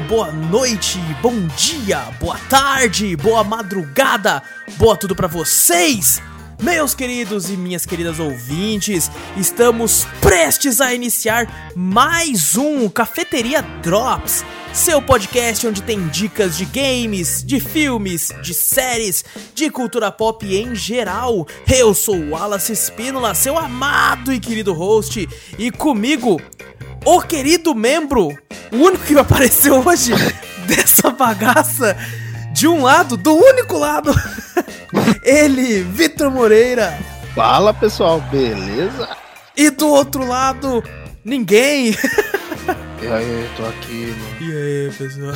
boa noite, bom dia, boa tarde, boa madrugada, boa tudo pra vocês! Meus queridos e minhas queridas ouvintes, estamos prestes a iniciar mais um Cafeteria Drops, seu podcast onde tem dicas de games, de filmes, de séries, de cultura pop em geral. Eu sou o Wallace Espínola, seu amado e querido host, e comigo, o querido membro, o único que apareceu hoje dessa bagaça, de um lado, do único lado, ele, Vitor Moreira. Fala pessoal, beleza? E do outro lado, ninguém. E aí, tô aqui, mano. E aí, pessoal?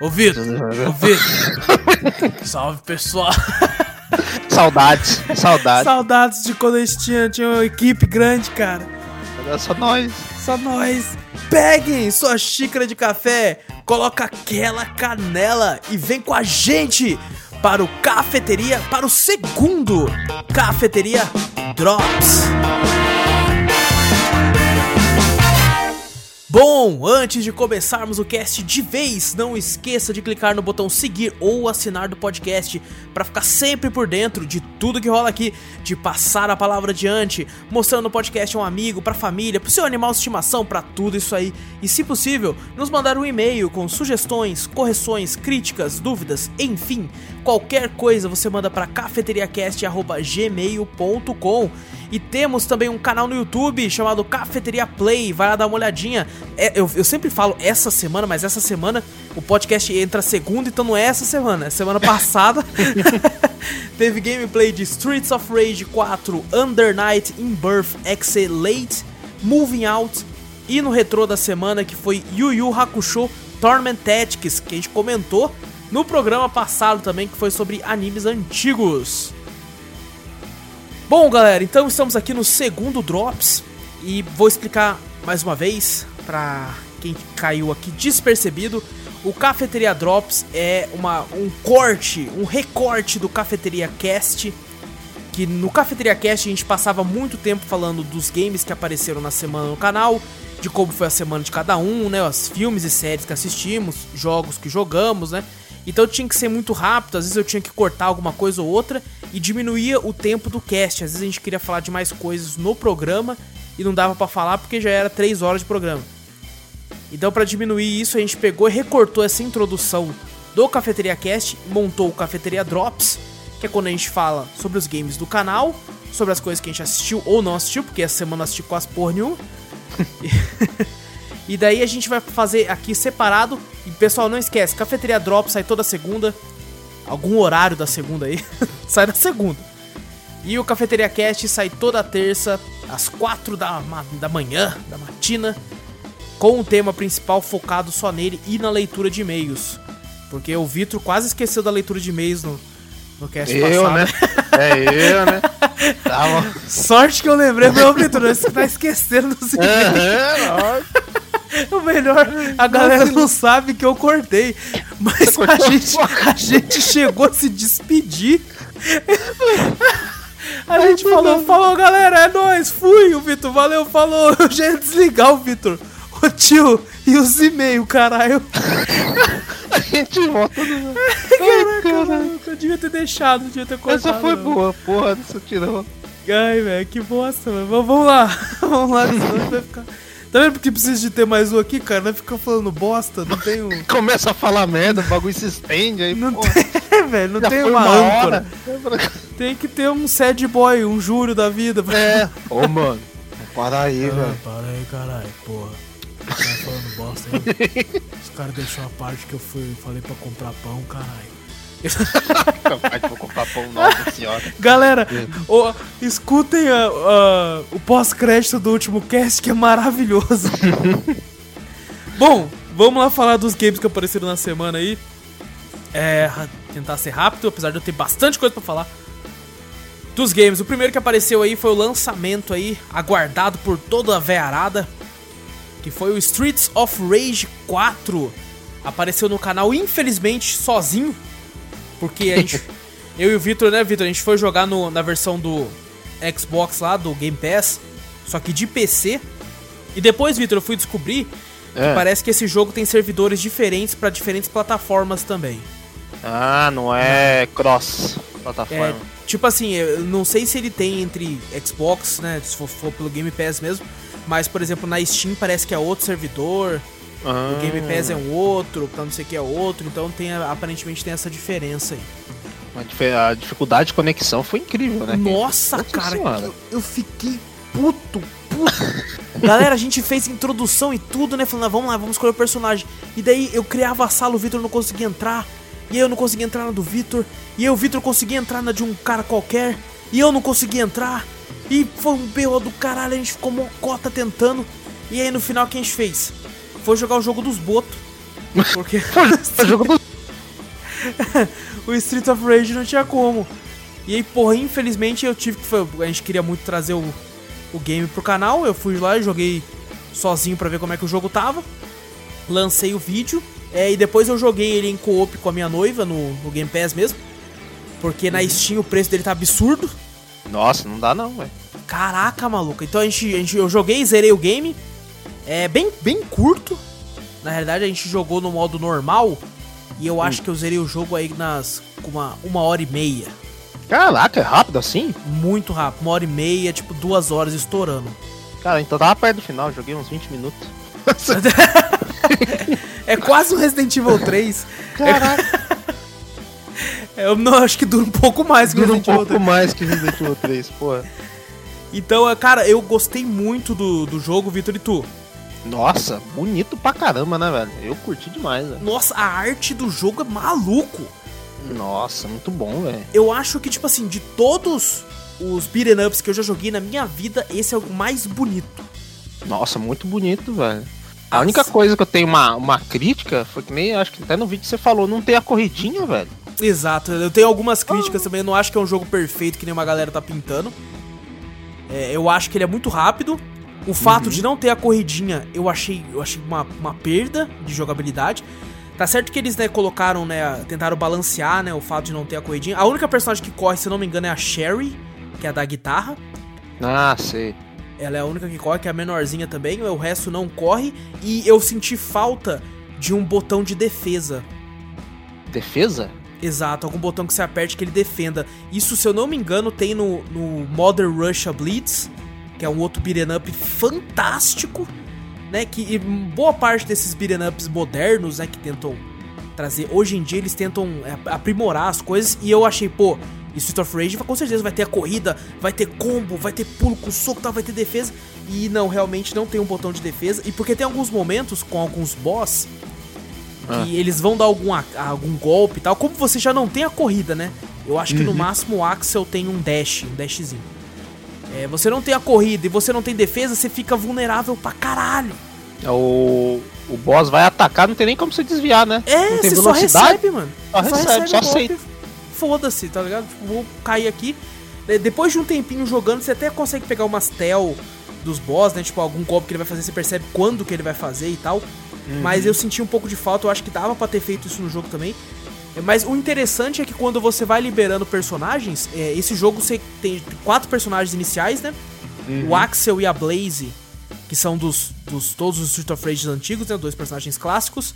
Ô Vitor, ô Vitor. Salve, pessoal. Saudades, saudades. Saudades de quando a gente tinha, tinha uma equipe grande, cara. Agora só nós. Só nós. Peguem sua xícara de café, coloca aquela canela e vem com a gente para o cafeteria, para o segundo cafeteria Drops. Bom, antes de começarmos o cast de vez, não esqueça de clicar no botão seguir ou assinar do podcast para ficar sempre por dentro de tudo que rola aqui, de passar a palavra adiante, mostrando o podcast a um amigo, pra família, pro seu animal de estimação, para tudo isso aí. E se possível, nos mandar um e-mail com sugestões, correções, críticas, dúvidas, enfim, qualquer coisa você manda para cafeteriacast@gmail.com. E temos também um canal no YouTube chamado Cafeteria Play. Vai lá dar uma olhadinha. É, eu, eu, sempre falo essa semana, mas essa semana o podcast entra segunda, então não é essa semana. É semana passada. Teve gameplay de Streets of Rage 4, Under Night in Birth Excelate, Moving Out. E no retrô da semana que foi Yu Yu Hakusho Torment Tactics, que a gente comentou no programa passado também, que foi sobre animes antigos. Bom, galera, então estamos aqui no segundo Drops e vou explicar mais uma vez para quem caiu aqui despercebido. O Cafeteria Drops é uma, um corte, um recorte do Cafeteria Cast. Que no Cafeteria Cast a gente passava muito tempo falando dos games que apareceram na semana no canal, de como foi a semana de cada um, né? Os filmes e séries que assistimos, jogos que jogamos, né? Então tinha que ser muito rápido, às vezes eu tinha que cortar alguma coisa ou outra e diminuía o tempo do cast. Às vezes a gente queria falar de mais coisas no programa e não dava para falar porque já era 3 horas de programa. Então para diminuir isso a gente pegou e recortou essa introdução do Cafeteria Cast, montou o Cafeteria Drops, que é quando a gente fala sobre os games do canal, sobre as coisas que a gente assistiu ou não assistiu, porque essa semana assisti quase porra nenhuma. E daí a gente vai fazer aqui separado. E pessoal, não esquece, Cafeteria Drop sai toda segunda. Algum horário da segunda aí. sai na segunda. E o Cafeteria Cast sai toda terça, às quatro da, da manhã, da matina. Com o tema principal focado só nele e na leitura de e-mails. Porque o Vitor quase esqueceu da leitura de e-mails no, no cast eu, passado. né? É eu, né? Tava... Sorte que eu lembrei, meu Vitor, você tá esquecendo dos e-mails. É, O melhor, a galera não sabe que eu cortei. Mas a gente, a gente chegou a se despedir. A gente falou, falou, galera, é nóis, fui. O Vitor, valeu, falou. Eu já ia desligar o Vitor. O tio, e os e-mails, caralho. A gente volta no. Caraca, eu devia ter deixado, devia ter cortado. Essa foi boa, porra, dessa tirou. Ai, velho, que bosta, mano. Vamos lá, vamos lá, senão vai ficar. Tá vendo porque precisa de ter mais um aqui, cara? Vai ficar falando bosta, não tem um. Começa a falar merda, o bagulho se estende aí, Não porra. tem, velho, não Já tem foi uma, âncora. hora. Tem que ter um sad boy, um júrio da vida. É. Ô, mano. Para aí, Ah, velho. para aí, caralho, porra. Os caras falando bosta aí. Os caras deixaram a parte que eu fui, falei pra comprar pão, caralho. Vou comprar pão, nossa senhora. Galera, ó, escutem a- a- o pós-crédito do último cast que é maravilhoso. Bom, vamos lá falar dos games que apareceram na semana aí. É, tentar ser rápido, apesar de eu ter bastante coisa pra falar. Dos games, o primeiro que apareceu aí foi o lançamento aí, aguardado por toda a veiarada, que foi o Streets of Rage 4. Apareceu no canal, infelizmente, sozinho, porque a gente, eu e o Vitor, né, Vitor, a gente foi jogar no- na versão do Xbox lá, do Game Pass, só que de PC. E depois, Vitor, eu fui descobrir É. Parece que esse jogo tem servidores diferentes pra diferentes plataformas também. Ah, não é cross É, plataforma. tipo assim, eu não sei se ele tem entre Xbox, né? Se for, for pelo Game Pass mesmo. Mas, por exemplo, na Steam parece que é outro servidor. Ah, O Game Pass é um outro, pra não sei o que é outro. Então tem, aparentemente tem essa diferença aí. a dificuldade de conexão foi incrível, né? Nossa, Nossa cara, eu, eu fiquei puto, puto. Galera, a gente fez introdução e tudo, né? Falando, ah, vamos lá, vamos escolher o personagem. E daí eu criava a sala, o Vitor não conseguia entrar. E aí eu não conseguia entrar na do Vitor. E aí o Vitor conseguia entrar na de um cara qualquer. E eu não conseguia entrar. E foi um B.O. do caralho, a gente ficou mocota tentando. E aí no final o que a gente fez? Foi jogar o jogo dos botos. Porque O jogo o Street of Rage não tinha como. E aí, porra, infelizmente eu tive que. foi- A gente queria muito trazer o, o game pro canal. Eu fui lá e joguei sozinho pra ver como é que o jogo tava. Lancei o vídeo. É, e depois eu joguei ele em co-op com a minha noiva no, no Game Pass mesmo. Porque na Steam o preço dele tá absurdo. Nossa, não dá não, velho. Caraca, maluco. Então a gente, a gente, eu joguei, zerei o game. É bem, bem curto. Na realidade, a gente jogou no modo normal. E eu acho que eu zerei o jogo aí nas. com uma, uma hora e meia. Caraca, é rápido assim? Muito rápido. Uma hora e meia, tipo duas horas estourando. Cara, então tava perto do final, joguei uns 20 minutos. É quase um Resident Evil 3. Caraca, Eu não acho que dura um pouco mais que o dura um Resident Evil pouco 3. mais que Resident Evil 3, porra. Então, é, cara, eu gostei muito do, do jogo, Vitor e tu. Nossa, bonito pra caramba, né, velho? Eu curti demais, velho. Nossa, a arte do jogo é maluco. Nossa, muito bom, velho. Eu acho que, tipo assim, de todos os beat'em ups que eu já joguei na minha vida, esse é o mais bonito. Nossa, muito bonito, velho. A Nossa. única coisa que eu tenho uma, uma crítica foi que nem, acho que até no vídeo você falou, não tem a corridinha, velho. Exato, eu tenho algumas críticas também, eu não acho que é um jogo perfeito que nem uma galera tá pintando. É, eu acho que ele é muito rápido. O fato de não ter a corridinha, eu achei, eu achei uma, uma perda de jogabilidade. Tá certo que eles, né, colocaram, né, tentaram balancear, né, o fato de não ter a corridinha. A única personagem que corre, se eu não me engano, é a Sherry, que é a da guitarra. Ah, sei. Ela é a única que corre, que é a menorzinha também, o resto não corre. E eu senti falta de um botão de defesa. Defesa? Exato, algum botão que você aperte que ele defenda. Isso, se eu não me engano, tem no, no Modern Russia Blitz, que é um outro beat'em up fantástico, né? Que e boa parte desses beat'em ups modernos, né, que tentam trazer, hoje em dia eles tentam é, aprimorar as coisas e eu achei, pô, Street of Rage com certeza vai ter a corrida, vai ter combo, vai ter pulo com soco, tal, vai ter defesa. E não, realmente não tem um botão de defesa. E porque tem alguns momentos com alguns boss Ah. que eles vão dar algum, algum golpe e tal. Como você já não tem a corrida, né? Eu acho que no Uhum. máximo o Axel tem um dash, um dashzinho. É, você não tem a corrida e você não tem defesa, você fica vulnerável pra caralho. O, o boss vai atacar, não tem nem como você desviar, né? É, não tem você só recebe, mano. Só recebe, só o golpe. aceita. Foda-se, tá ligado? Tipo, vou cair aqui. De- Depois de um tempinho jogando, você até consegue pegar umas tel dos boss, né? Tipo, algum golpe que ele vai fazer, você percebe quando que ele vai fazer e tal. Uhum. Mas eu senti um pouco de falta, eu acho que dava pra ter feito isso no jogo também. É, Mas o interessante é que quando você vai liberando personagens, é, esse jogo você tem quatro personagens iniciais, né? Uhum. O Axel e a Blaze, que são dos, dos todos os Street of Rage antigos, né? Dois personagens clássicos.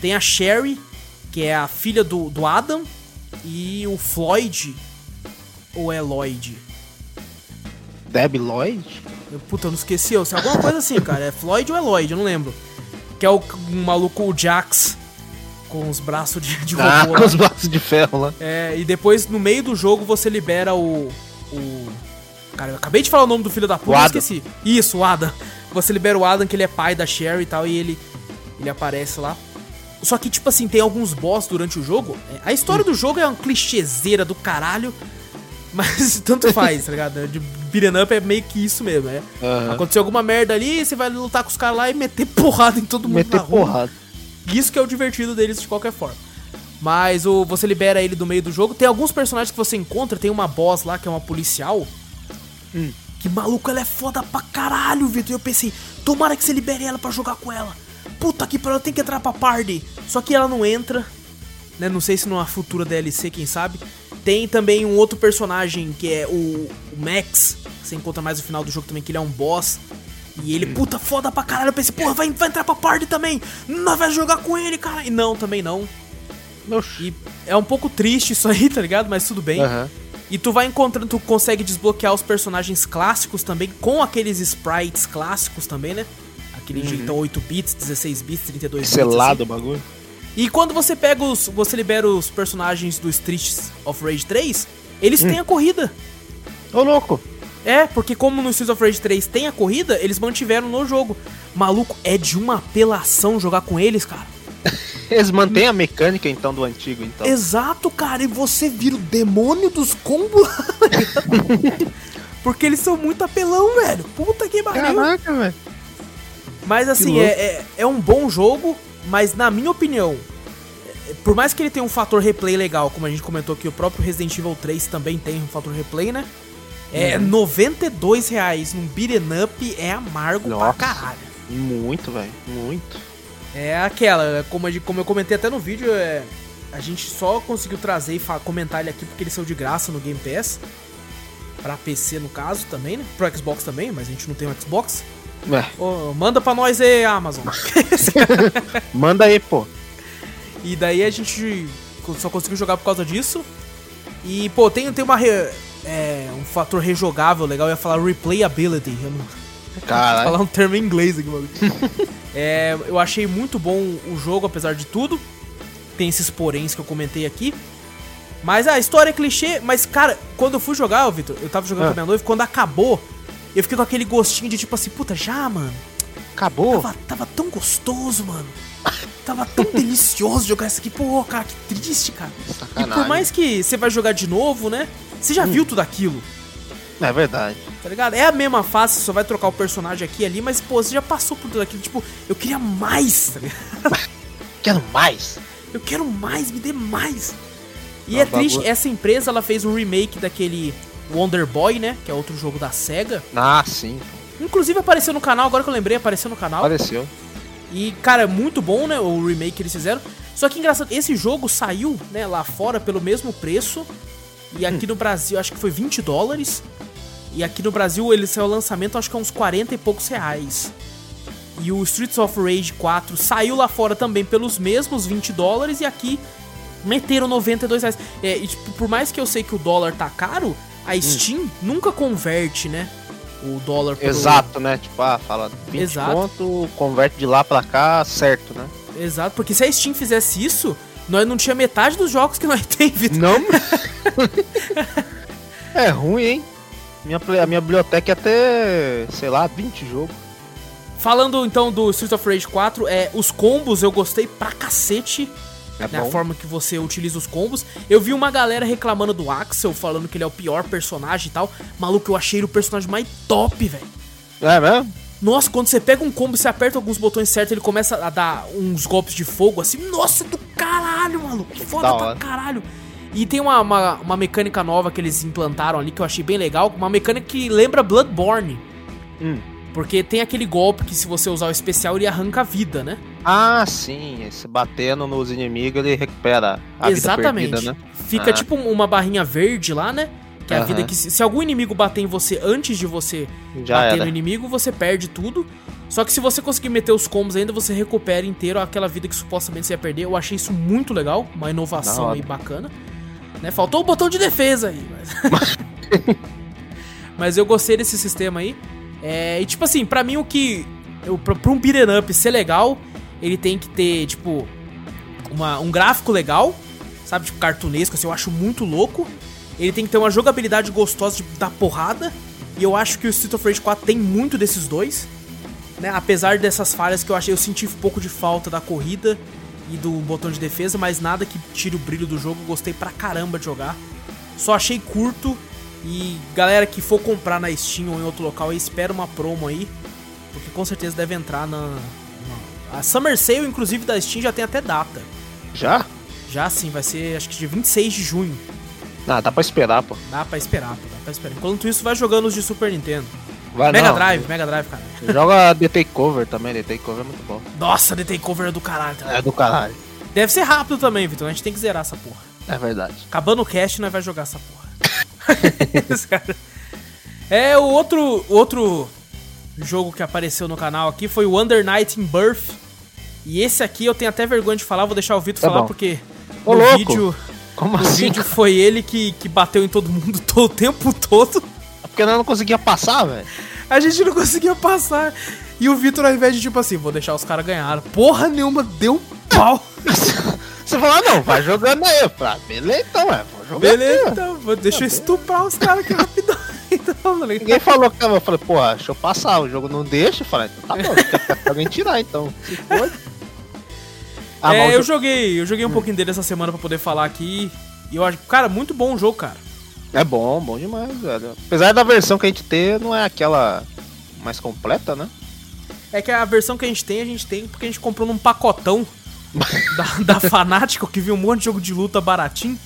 Tem a Sherry, que é a filha do, do Adam. E o Floyd, ou é Lloyd? Deb Lloyd? Eu- Puta, eu não esqueci. Eu sei alguma coisa assim, cara. É Floyd ou é Lloyd? Eu não lembro. Que é o um maluco, o Jax, com os braços de, de Ah, robô. com lá. os braços de ferro lá. É, e depois, no meio do jogo, você libera o. o... Cara, eu acabei de falar o nome do filho da puta, esqueci. Isso, o Adam. Você libera o Adam, que ele é pai da Sherry e tal, e ele, ele aparece lá. Só que, tipo assim, tem alguns boss durante o jogo. É, A história do jogo é uma clichêzeira do caralho. Mas tanto faz, tá ligado? De beat'em up é meio que isso mesmo, é. Aham. Aconteceu alguma merda ali, você vai lutar com os caras lá e meter porrada em todo mundo Meter na rua. porrada. Isso que é o divertido deles de qualquer forma. Mas o, você libera ele do meio do jogo. Tem alguns personagens que você encontra. Tem uma boss lá que é uma policial. Hum. Que maluco, ela é foda pra caralho, Vitor. E eu pensei, tomara que você libere ela pra jogar com ela. Puta que pariu, tem que entrar pra party. Só que ela não entra. Né? Não sei se numa futura DLC, quem sabe. Tem também um outro personagem que é o, o Max. que Você encontra mais no final do jogo também, que ele é um boss. E ele, puta, foda pra caralho. Eu pensei, porra, vai, vai entrar pra party também. Nós vai jogar com ele, cara. E não, também não. Oxi. E é um pouco triste isso aí, tá ligado? Mas tudo bem. Aham. E tu vai encontrando, tu consegue desbloquear os personagens clássicos também, com aqueles sprites clássicos também, né? Aquele de então 8 bits, 16 bits, 32 bits. Selado assim. o bagulho. E quando você pega os. Você libera os personagens do Streets of Rage 3, eles têm a corrida. Ô, louco. É, porque como no Streets of Rage 3 tem a corrida, eles mantiveram no jogo. Maluco, é de uma apelação jogar com eles, cara. Eles mantêm a mecânica, então, do antigo, então. Exato, cara, e você vira o demônio dos combos. Porque eles são muito apelão, velho. Puta que pariu. Caraca, velho. Mas assim, é, é, é um bom jogo, mas na minha opinião, é- por mais que ele tenha um fator replay legal, como a gente comentou que o próprio Resident Evil 3 também tem um fator replay, né? É, Uhum. 92 reais num beat'em up é amargo Nossa. pra caralho. Muito, velho. Muito. É aquela, como, a como eu comentei até no vídeo, é, a gente só conseguiu trazer e comentar ele aqui porque eles são de graça no Game Pass. Pra PC no caso também, né? Pro Xbox também, mas a gente não tem um Xbox. É, Ô, manda pra nós aí, Amazon. manda aí, pô. e daí a gente só conseguiu jogar por causa disso. E, pô, tem, tem uma re- é, um fator rejogável legal, eu ia falar replayability. Eu não, Caralho. falar um termo em inglês aqui, mano. é, eu achei muito bom o jogo, apesar de tudo. Tem esses poréns que eu comentei aqui. Mas a história é clichê, mas, cara, quando eu fui jogar, Vitor, eu tava jogando Ah. com a minha noiva, quando acabou, eu fiquei com aquele gostinho de tipo assim, puta, já, mano. Acabou? Tava, tava tão gostoso, mano. Tava tão delicioso jogar isso aqui. Pô, cara, que triste, cara. E Sacanagem. por mais que você vai jogar de novo, né? Você já viu tudo aquilo, É verdade. tá ligado? É a mesma fase, você só vai trocar o personagem aqui e ali, mas, pô, você já passou por tudo aquilo. Tipo, eu queria mais, tá ligado? Quero mais. Eu quero mais, me dê mais. E Não, é triste, bagulho- essa empresa, ela fez um remake daquele Wonder Boy, né? Que é outro jogo da SEGA. Ah, sim. Inclusive apareceu no canal, agora que eu lembrei, apareceu no canal. Apareceu. E, cara, é muito bom, né? O remake que eles fizeram. Só que engraçado, esse jogo saiu, né, lá fora pelo mesmo preço. E aqui no Brasil, acho que foi 20 dólares. E aqui no Brasil ele saiu o lançamento, acho que é uns 40 e poucos reais. E o Streets of Rage 4 saiu lá fora também pelos mesmos 20 dólares. E aqui meteram 92 reais. É, e, tipo, por mais que eu sei que o dólar tá caro, a Steam nunca converte, né? O dólar pro- Exato, né? Tipo, ah, fala 20 Exato. ponto, converte de lá pra cá, certo, né? Exato, porque se a Steam fizesse isso, nós não tinha metade dos jogos que nós tem, Vitor. Não. é ruim, hein? Minha, a minha biblioteca é até, sei lá, 20 jogos. Falando então do Streets of Rage 4, é, os combos eu gostei pra cacete. É a bom. forma que você utiliza os combos. Eu vi uma galera reclamando do Axel, falando que ele é o pior personagem e tal. Maluco, eu achei ele o personagem mais top, velho. É mesmo? Nossa, quando você pega um combo você aperta alguns botões certos, ele começa a dar uns golpes de fogo assim. Nossa, do caralho, maluco. Que foda Da pra hora. caralho. E tem uma, uma, uma mecânica nova que eles implantaram ali que eu achei bem legal. Uma mecânica que lembra Bloodborne. Hum. Porque tem aquele golpe que se você usar o especial ele arranca a vida, né? Ah, sim. Se batendo nos inimigos, ele recupera a Exatamente. vida perdida, né? Fica Ah. tipo uma barrinha verde lá, né? Que é a Aham. vida que se, se algum inimigo bater em você antes de você Já bater era. no inimigo, você perde tudo. Só que se você conseguir meter os combos ainda, você recupera inteiro aquela vida que supostamente você ia perder. Eu achei isso muito legal, uma inovação aí bacana. Né? Faltou o botão de defesa aí. Mas, mas eu gostei desse sistema aí. É, e tipo assim, pra mim o que. Eu, pra, pra um beat'em up ser legal, ele tem que ter, tipo, uma, um gráfico legal, sabe? Tipo, cartunesco, assim, eu acho muito louco. Ele tem que ter uma jogabilidade gostosa de dar porrada. E eu acho que o Street of Rage 4 tem muito desses dois. Né? Apesar dessas falhas que eu achei, eu senti um pouco de falta da corrida e do botão de defesa, mas nada que tire o brilho do jogo. Gostei pra caramba de jogar. Só achei curto. E galera que for comprar na Steam ou em outro local, aí, espera uma promo aí. Porque com certeza deve entrar na, na- A Summer Sale, inclusive, da Steam já tem até data. Já? Já sim, vai ser acho que de 26 de junho. Ah, dá pra esperar, pô. Dá pra esperar, pô, dá pra esperar. Enquanto isso, vai jogando os de Super Nintendo. Vai, Mega não. Drive, Mega Drive, cara. Joga The Takeover também, The Takeover é muito bom. Nossa, The Takeover é do caralho. tá? É do caralho. Deve ser rápido também, Vitor. A gente tem que zerar essa porra. É verdade. Acabando o cast, nós vai jogar essa porra. É, o outro, outro jogo que apareceu no canal aqui foi o Under Night in Birth. E esse aqui eu tenho até vergonha de falar, vou deixar o Vitor Tá falar bom. porque Ô, no louco. vídeo, Como assim? vídeo foi ele que, que bateu em todo mundo todo, o tempo todo. Porque eu não conseguia passar, velho. A gente não conseguia passar. E o Vitor, ao invés de tipo assim, vou deixar os caras ganhar. Porra nenhuma, deu um pau. Você falou, não, vai jogando aí. Eu falei, ah, beleza então, é, Beleza, então, vou, deixa eu estuprar os caras aqui rapidão. Então, tá ligado? Ninguém falou que eu falei, pô, deixa eu passar, o jogo não deixa. Eu falei, então tá bom, que alguém tirar então. Se for. Ah, é, eu joguei, eu joguei um pouquinho dele essa semana pra poder falar aqui. E eu acho, cara, muito bom o jogo, cara. É bom, bom demais, velho. Apesar da versão que a gente tem, não é aquela mais completa, né? É que a versão que a gente tem, a gente tem porque a gente comprou num pacotão da, da Fanático que viu um monte de jogo de luta baratinho.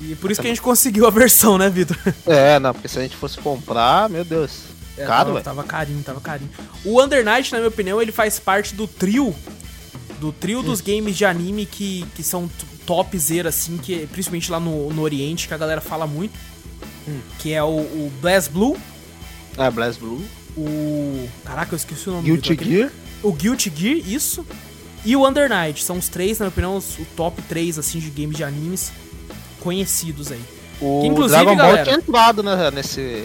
E por isso que a gente conseguiu a versão, né, Vitor? É, não, porque se a gente fosse comprar, meu Deus. É, caro, tava, tava carinho, tava carinho. O Under Night, na minha opinião, ele faz parte do trio. Do trio Hum. dos games de anime que, que são topzera, assim, que, principalmente lá no, no Oriente, que a galera fala muito. Hum. Que é o, o Blast Blue, É, Blast Blue. o. Caraca, eu esqueci o nome Guilty Gear. O Guilty Gear, isso. E o Under Night. São os três, na minha opinião, os- o top 3 assim, de games de animes conhecidos aí. O Que, inclusive, Dragon Ball galera- tinha entrado né, nesse,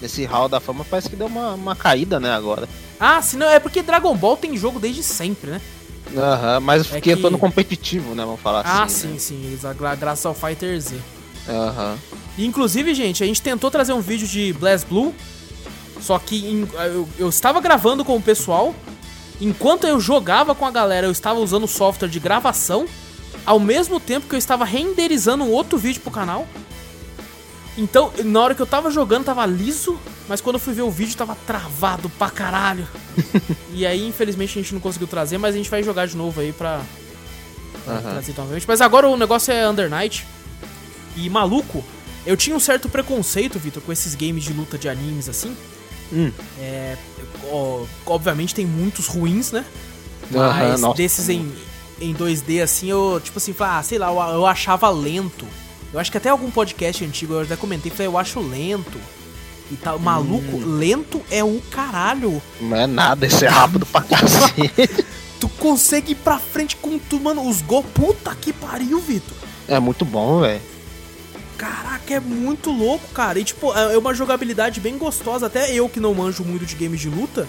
nesse hall da fama, parece que deu uma, uma caída, né, agora. Ah, se não, é porque Dragon Ball tem jogo desde sempre, né? Aham, mas É fiquei que- entrou no competitivo, né, vamos falar ah, assim. sim, né? sim, gra- graças ao Fighter Z. Aham. Inclusive, gente, a gente tentou trazer um vídeo de Blast Blue, só que em- eu, eu estava gravando com o pessoal, enquanto eu jogava com a galera, eu estava usando o software de gravação, ao mesmo tempo que eu estava renderizando um outro vídeo pro canal. Então, na hora que eu tava jogando, tava liso, mas quando eu fui ver o vídeo, tava travado pra caralho. e aí, infelizmente, a gente não conseguiu trazer, mas a gente vai jogar de novo aí pra, pra Aham. trazer novamente. Mas agora o negócio é Under Night. E maluco, eu tinha um certo preconceito, Vitor, com esses games de luta de animes assim. Hum. É, ó, obviamente tem muitos ruins, né? Mas nossa. desses em, em 2D assim, eu, tipo assim, falei, ah, sei lá, eu, eu achava lento. Eu acho que até algum podcast antigo eu até comentei, falei, eu acho lento. E tal. Maluco, Hum. lento é o caralho. Não é nada, esse é rápido pra cacete. Tu consegue ir pra frente com tudo, mano. Os go. Puta que pariu, Vitor. é muito bom, velho. Caraca, é muito louco, cara. E tipo, é uma jogabilidade bem gostosa. Até eu que não manjo muito de games de luta.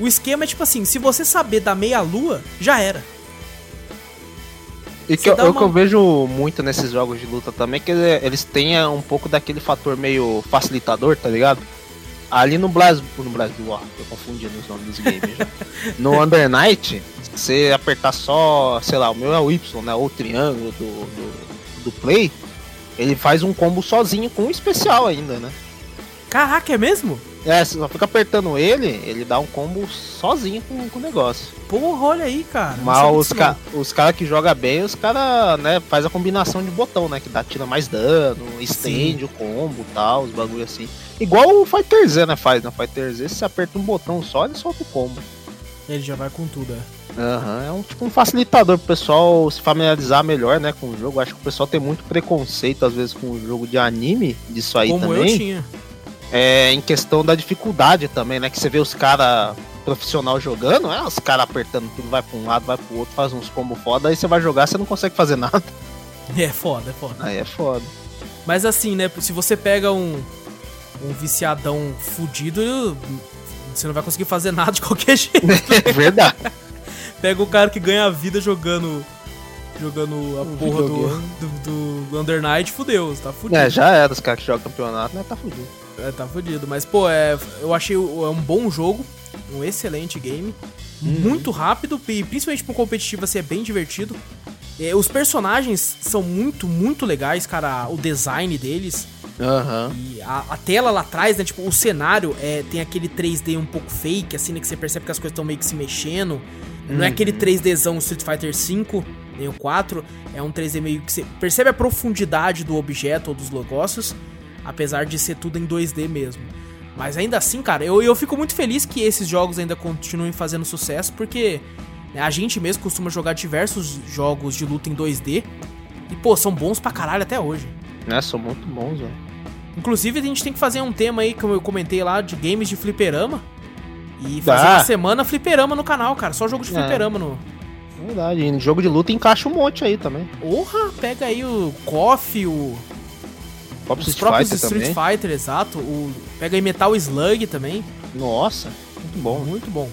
O esquema é tipo assim: se você saber da meia-lua, já era. E que eu, uma- que eu vejo muito nesses jogos de luta também, que ele- eles têm é, um pouco daquele fator meio facilitador, tá ligado? Ali no Blast... No Blast... Ó, tô confundindo os nomes dos games já. No Under Night, você apertar só, sei lá, o meu é o Y, né? Ou o triângulo do, do, do Play, ele faz um combo sozinho com um especial ainda, né? Caraca, é mesmo? É, você só fica apertando ele, ele dá um combo sozinho com, com o negócio. Porra, olha aí, cara. Mas sabia os, ca os caras que jogam bem, os caras, né, faz a combinação de botão, né? Que dá, tira mais dano, estende o combo e tal, os bagulho assim. Igual o Fighter Z, né, faz, né? Fighter Z, se você aperta um botão só, ele solta o combo. Ele já vai com tudo, é. Aham, é um tipo um facilitador pro pessoal se familiarizar melhor, né, com o jogo. Acho que o pessoal tem muito preconceito, às vezes, com o jogo de anime, disso aí Como eu também. tinha. É, em questão da dificuldade também, né? Que você vê os caras profissional jogando, é, os caras apertando tudo, vai pra um lado, vai pro outro, faz uns combos foda, aí você vai jogar, você não consegue fazer nada. É foda, é foda. Aí é foda. Mas assim, né? Se você pega um, um viciadão fudido, você não vai conseguir fazer nada de qualquer jeito. É verdade. Pega o cara que ganha a vida jogando. Jogando a Um porra do, do, do Under Night, fudeu, você tá fudido. É, já era os caras que jogam campeonato, né? Tá fudido. É, tá fudido. Mas, pô, é, eu achei é um bom jogo, um excelente game, Uhum. muito rápido e principalmente pro competitivo assim, é bem divertido. É, os personagens são muito, muito legais, cara, o design deles. Aham. E a, a tela lá atrás, né? Tipo, o cenário é, tem aquele 3D um pouco fake, assim, né? Que você percebe que as coisas estão meio que se mexendo. Não é aquele 3Dzão Street Fighter V, nem o 4. É um 3D meio que você percebe a profundidade do objeto ou dos negócios, apesar de ser tudo em 2D mesmo. Mas ainda assim, cara, eu, eu fico muito feliz que esses jogos ainda continuem fazendo sucesso, porque né, a gente mesmo costuma jogar diversos jogos de luta em 2D. E, pô, são bons pra caralho até hoje. Né? São muito bons, velho. Inclusive, a gente tem que fazer um tema aí, como eu comentei lá, de games de fliperama. E fazer Dá. uma semana fliperama no canal, cara. Só jogo de É. fliperama no. Verdade, e no jogo de luta encaixa um monte aí também. Porra, pega aí o KOF, o. Os Street próprios Fighter Street também. Fighter, exato. O, pega aí Metal Slug também. Nossa, muito bom. Muito bom.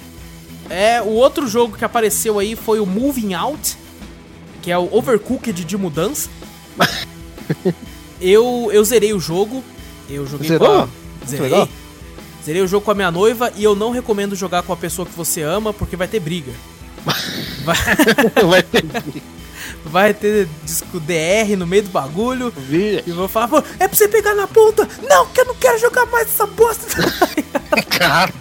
É, o outro jogo que apareceu aí foi o Moving Out, que é o Overcooked de mudança. eu, eu zerei o jogo. Eu joguei Zerou? com a... Zerei. legal. Zerei o jogo com a minha noiva e eu não recomendo jogar com a pessoa que você ama porque vai ter briga. Vai, Vai ter vai ter disco DR no meio do bagulho. Vi- E vou falar, é pra você pegar na ponta! Não, que eu não quero jogar mais essa bosta! Cara,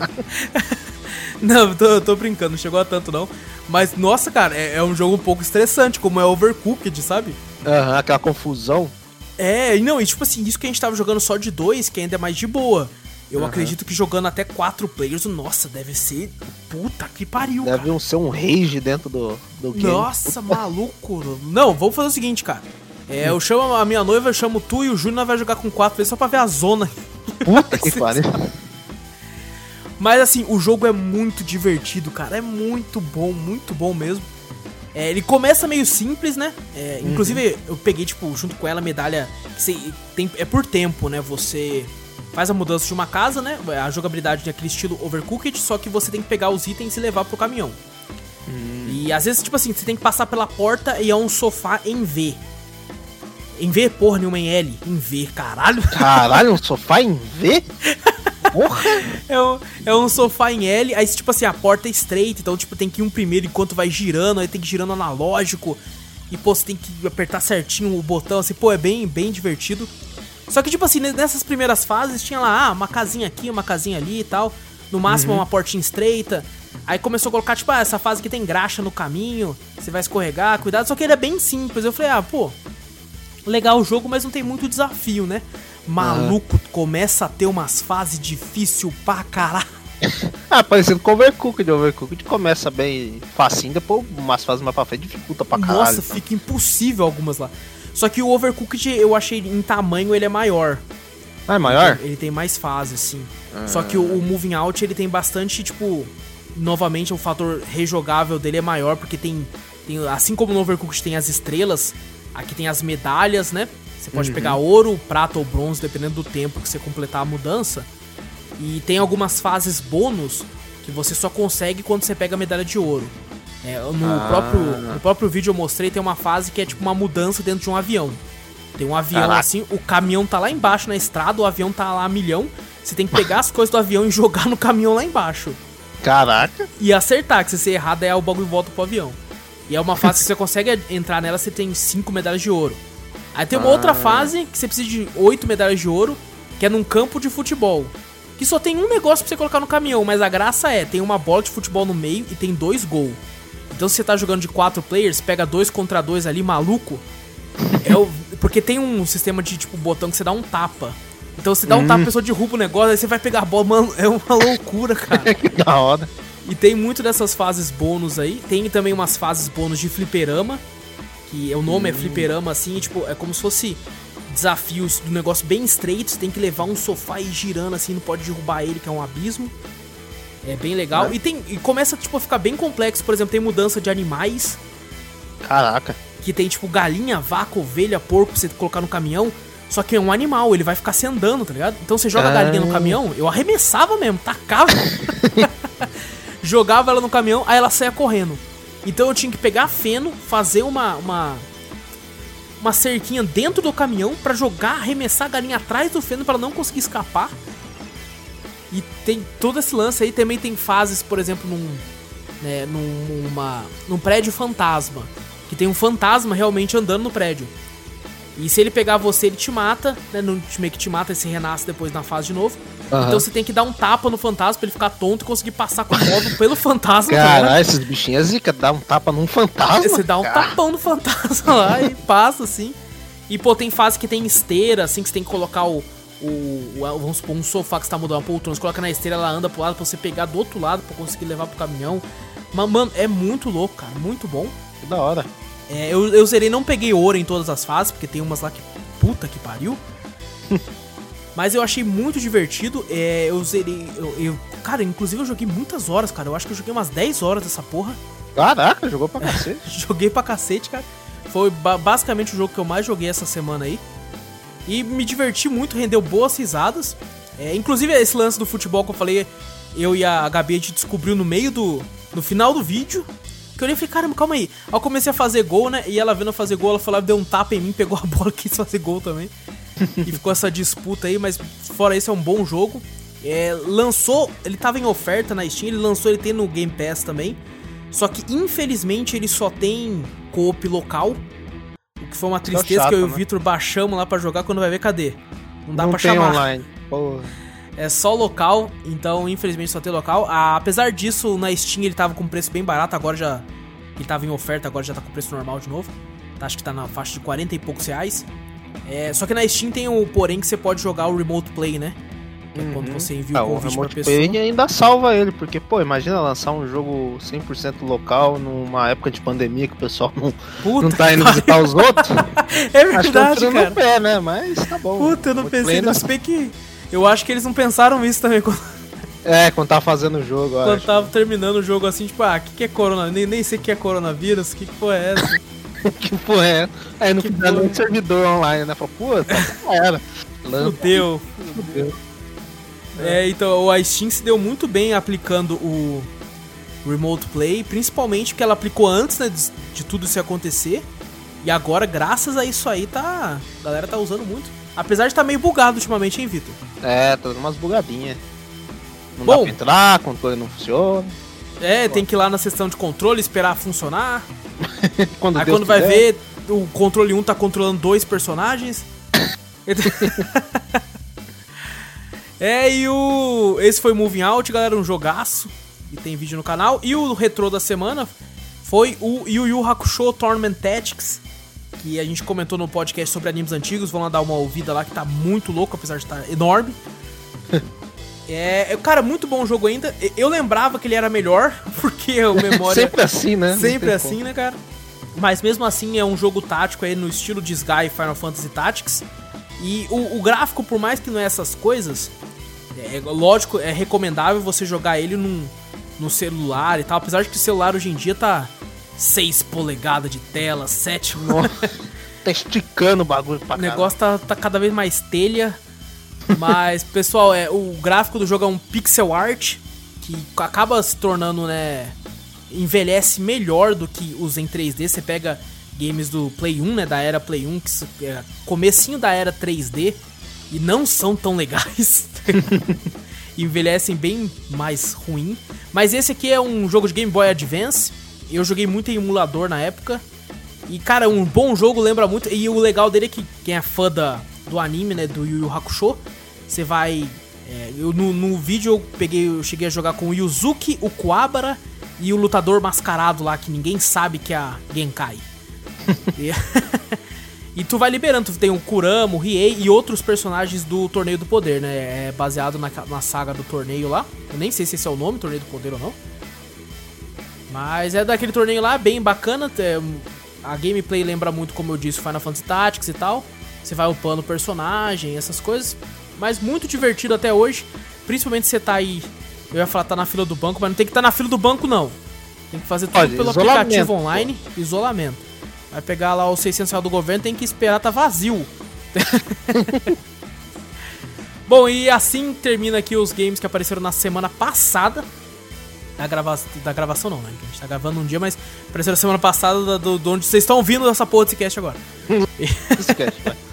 Não, eu tô, tô brincando, não chegou a tanto não. Mas, nossa, cara, é, é um jogo um pouco estressante, como é Overcooked, sabe? Aham, aquela confusão. É, não, e tipo assim, isso que a gente tava jogando só de dois, que ainda é mais de boa. Eu acredito que jogando até quatro players, nossa, deve ser. Puta que pariu, Deve um, ser um rage dentro do, do cara. game. Nossa, maluco. Não, vamos fazer o seguinte, cara. É, eu chamo a minha noiva, eu chamo tu e o Júnior vai jogar com quatro vezes só pra ver a zona. Puta que pariu. Mas assim, o jogo é muito divertido, cara. É muito bom, muito bom mesmo. É, ele começa meio simples, né? É, inclusive, eu peguei, tipo, junto com ela a medalha. Que você tem, é por tempo, né? Você faz a mudança de uma casa, né? A jogabilidade é aquele estilo overcooked, só que você tem que pegar os itens e levar pro caminhão. E às vezes, tipo assim, você tem que passar pela porta e é um sofá em V. Em V, porra, nenhuma em L. Em V, caralho. Caralho, um sofá em V? Porra! É um, é um sofá em L, aí tipo assim, a porta é estreita, então tipo tem que ir um primeiro enquanto vai girando, aí tem que ir girando analógico. E pô, você tem que apertar certinho o botão, assim, pô, é bem, bem divertido. Só que tipo assim, ne- nessas primeiras fases tinha lá, ah, uma casinha aqui, uma casinha ali e tal. No máximo uma portinha estreita. Aí começou a colocar, tipo, ah, essa fase aqui tem graxa no caminho, você vai escorregar, cuidado. Só que ele é bem simples. Eu falei, ah, pô, legal o jogo, mas não tem muito desafio, né? Maluco, começa a ter umas fases difícil pra caralho. Ah, parecido com Overcooked. Overcooked começa bem facinho, depois umas fases mais pra frente dificulta pra caralho. Nossa, fica impossível algumas lá. Só que o Overcooked, eu achei em tamanho ele é maior. Ah, é maior? Ele tem mais fases, sim. Só que o, o Moving Out, ele tem bastante, tipo... Novamente, o fator rejogável dele é maior, porque tem... tem assim como no Overcooked tem as estrelas, aqui tem as medalhas, né? Você pode pegar ouro, prata ou bronze, dependendo do tempo que você completar a mudança. E tem algumas fases bônus que você só consegue quando você pega a medalha de ouro. É, no, Ah. próprio, no próprio vídeo eu mostrei, tem uma fase que é tipo uma mudança dentro de um avião. Tem um avião Caraca. assim, o caminhão tá lá embaixo na estrada, o avião tá lá a milhão. Você tem que pegar as coisas do avião e jogar no caminhão lá embaixo. Caraca. E acertar, que se você errar, daí o bagulho volta pro avião. E é uma fase que você consegue entrar nela, você tem 5 medalhas de ouro. Aí tem uma outra fase que você precisa de 8 medalhas de ouro, que é num campo de futebol. Que só tem um negócio pra você colocar no caminhão, mas a graça é, tem uma bola de futebol no meio e tem dois gols. Então se você tá jogando de 4 players, pega dois contra dois ali, maluco. É o, porque tem um sistema de tipo botão que você dá um tapa. Então você dá um tapa, a pessoa derruba o negócio, aí você vai pegar a bola, mano, é uma loucura, cara. que da hora. E tem muito dessas fases bônus aí. Tem também umas fases bônus de fliperama. Que o nome é fliperama, assim, tipo, é como se fosse desafios do negócio bem estreito. Você tem que levar um sofá e ir girando assim, não pode derrubar ele, que é um abismo. É bem legal. É. E tem. E começa, tipo, a ficar bem complexo. Por exemplo, tem mudança de animais. Caraca. Que tem, tipo, galinha, vaca, ovelha, porco pra você colocar no caminhão. Só que é um animal, ele vai ficar se andando, tá ligado? Então você joga a galinha no Ah. caminhão, eu arremessava mesmo, tacava. jogava ela no caminhão, aí ela saia correndo. Então eu tinha que pegar feno, fazer uma uma uma cerquinha dentro do caminhão pra jogar, arremessar a galinha atrás do feno pra ela não conseguir escapar. E tem todo esse lance aí, também tem fases, por exemplo, num né, num, numa, num prédio fantasma, que tem um fantasma realmente andando no prédio. E se ele pegar você, ele te mata, né? Não te- meio que te mata e se renasce depois na fase de novo. Aham. Então você tem que dar um tapa no fantasma pra ele ficar tonto e conseguir passar com o modo pelo fantasma. tá? Caralho, esses bichinhos é zica, dá um tapa num fantasma. Você dá um cara. tapão no fantasma lá e passa assim. E pô, tem fase que tem esteira, assim, que você tem que colocar o. o, o- vamos supor, um sofá que você tá mudando uma poltrona, você coloca na esteira, ela anda pro lado pra você pegar do outro lado pra conseguir levar pro caminhão. Mas, mano, é muito louco, cara, muito bom. Que da hora. É, eu, eu zerei, não peguei ouro em todas as fases, porque tem umas lá que. Puta que pariu. Mas eu achei muito divertido. É, eu zerei. Eu, eu cara, inclusive eu joguei muitas horas, cara. Eu acho que eu joguei umas 10 horas dessa porra. Caraca, jogou pra cacete. joguei pra cacete, cara. Foi ba basicamente o jogo que eu mais joguei essa semana aí. E me diverti muito, rendeu boas risadas. É, inclusive, esse lance do futebol que eu falei, eu e a Gabi a gente descobriu no meio do. no final do vídeo. Que eu olhei e falei, caramba, calma aí. Aí eu comecei a fazer gol, né? E ela vendo eu fazer gol, ela foi lá, deu um tapa em mim, pegou a bola e quis fazer gol também. e ficou essa disputa aí, mas fora isso é um bom jogo. É, lançou, ele tava em oferta na Steam, ele lançou, ele tem no Game Pass também. Só que infelizmente ele só tem co-op local. Que foi uma tristeza chato, que eu e o né? Vitor baixamos lá para jogar quando vai ver cadê. Não dá pra chamar. online. Porra. É só local, então infelizmente só tem local. Ah, apesar disso, na Steam ele tava com preço bem barato, agora já. Ele tava em oferta, agora já tá com preço normal de novo. Tá, acho que tá na faixa de 40 e poucos reais. É, só que na Steam tem o porém que você pode jogar o Remote Play, né? É quando uhum. você envia ah, o convite pra pessoa. Play ainda salva ele, porque, pô, imagina lançar um jogo 100% local numa época de pandemia que o pessoal não, não tá indo visitar os outros. é verdade, Acho que cara. no pé, né? Mas tá bom. Puta, eu não pensei nisso. Bem que eu acho que eles não pensaram isso também quando... É, quando tava fazendo o jogo, Quando acho. tava terminando o jogo assim, tipo, ah, o que, que é corona? Nem, nem sei o que é coronavírus, o que, que porra é essa? que porra é? Aí no que final um servidor online, né? Falou, puta, era. Fudeu. Fudeu. É, então a Steam se deu muito bem aplicando o Remote Play, principalmente porque ela aplicou antes né, de, de tudo isso acontecer. E agora, graças a isso aí, tá. A galera tá usando muito. Apesar de estar tá meio bugado ultimamente, hein, Vitor? É, tá dando umas bugadinhas. Não Bom, dá pra entrar, controle não funciona. É, tem que ir lá na seção de controle, esperar funcionar. quando Aí Deus quando quiser. vai ver, o controle 1 tá controlando dois personagens. é, e o. Esse foi o Moving Out, galera, um jogaço. E tem vídeo no canal. E o retrô da semana foi o Yu Yu Hakusho Tournament Tactics que a gente comentou no podcast sobre animes antigos. Vão lá dar uma ouvida lá que tá muito louco, apesar de estar tá enorme. É, é, cara, muito bom o jogo ainda. Eu lembrava que ele era melhor, porque o memória. sempre assim, né? Sempre assim, né, cara? Mas mesmo assim é um jogo tático aí no estilo de Sky Final Fantasy Tactics. E o, o gráfico, por mais que não é essas coisas, é, lógico, é recomendável você jogar ele num, no celular e tal. Apesar de que o celular hoje em dia tá 6 polegadas de tela, 7. tá esticando o bagulho pra O negócio tá, tá cada vez mais telha. Mas, pessoal, é, o gráfico do jogo é um pixel art que acaba se tornando, né? Envelhece melhor do que os em 3D. Você pega games do Play 1, né? Da era Play 1, que é comecinho da era 3D e não são tão legais. Envelhecem bem mais ruim. Mas esse aqui é um jogo de Game Boy Advance eu joguei muito em emulador na época. E, cara, um bom jogo lembra muito. E o legal dele é que quem é fã da, do anime, né, do Yu Yu Hakusho, você vai. É, eu, no, no vídeo eu peguei, eu cheguei a jogar com o Yuzuki, o Kuwabara e o lutador mascarado lá, que ninguém sabe que é a Genkai. E, e tu vai liberando, tu tem o Kurama, o Riei e outros personagens do Torneio do Poder, né? É baseado na, na saga do torneio lá. Eu nem sei se esse é o nome, Torneio do Poder ou não. Mas é daquele torneio lá, bem bacana. A gameplay lembra muito, como eu disse, Final Fantasy Tactics e tal. Você vai upando o personagem, essas coisas. Mas muito divertido até hoje. Principalmente se você tá aí. Eu ia falar tá na fila do banco, mas não tem que estar tá na fila do banco, não. Tem que fazer tudo Olha, pelo aplicativo online. Pô. Isolamento. Vai pegar lá o 600 reais do governo, tem que esperar tá vazio. Bom, e assim termina aqui os games que apareceram na semana passada da, grava da gravação não, né? Que a gente tá gravando um dia, mas apareceu na semana passada do, do onde vocês estão ouvindo essa porra desse cast agora. Esse cast, vai.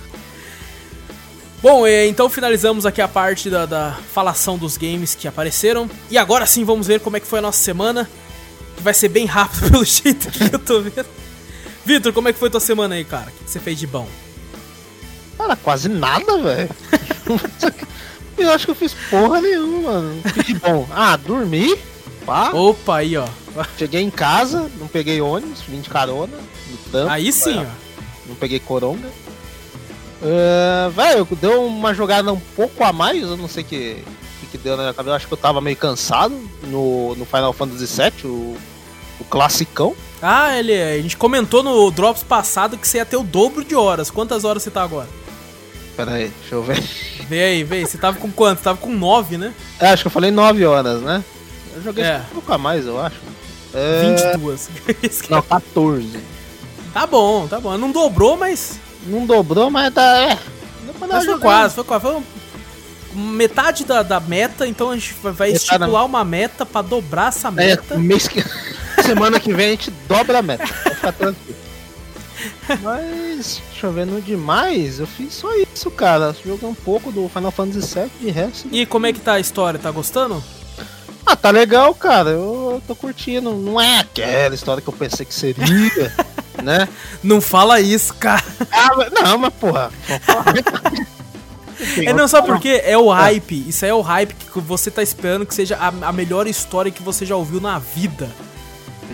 Bom, então finalizamos aqui a parte da, da, falação dos games que apareceram. E agora sim vamos ver como é que foi a nossa semana. Que vai ser bem rápido pelo jeito que eu tô vendo. Vitor, como é que foi tua semana aí, cara? O que você fez de bom? Cara, quase nada, velho. eu acho que eu fiz porra nenhuma, mano. De bom. Ah, dormi Pá. Opa, aí, ó. Cheguei em casa, não peguei ônibus, vim de carona. Tampo, aí sim, ó. Não peguei coronga. Uh, velho, deu uma jogada um pouco a mais, eu não sei o que, que, que, deu na minha cabeça. Acho que eu tava meio cansado no, no Final Fantasy VII, o, o classicão. Ah, ele, a gente comentou no Drops passado que você ia ter o dobro de horas. Quantas horas você tá agora? Pera aí, deixa eu ver. Vê aí, vê aí. Você tava com quanto? Você tava com 9, né? É, acho que eu falei 9 horas, né? Eu joguei É. um pouco a mais, eu acho. É... 22. Não, 14. tá bom, tá bom. Não dobrou, mas. Não dobrou, mas tá. É. Mas foi quase, foi quase. Foi um- metade da, da meta, então a gente vai- Metade estipular uma meta pra dobrar essa É, meta. mês que... Semana que vem a gente dobra a meta. Vai ficar tranquilo. Mas, no demais, eu fiz só isso, cara. Joguei um pouco do Final Fantasy VII, de resto. E como é que tá a história? Tá gostando? Ah, tá legal, cara. Eu, eu tô curtindo. Não é aquela história que eu pensei que seria, né? Não fala isso, cara. Ah, não, mas porra. É, não, sabe por quê? É o hype. Isso aí é o hype que você tá esperando que seja a, a melhor história que você já ouviu na vida.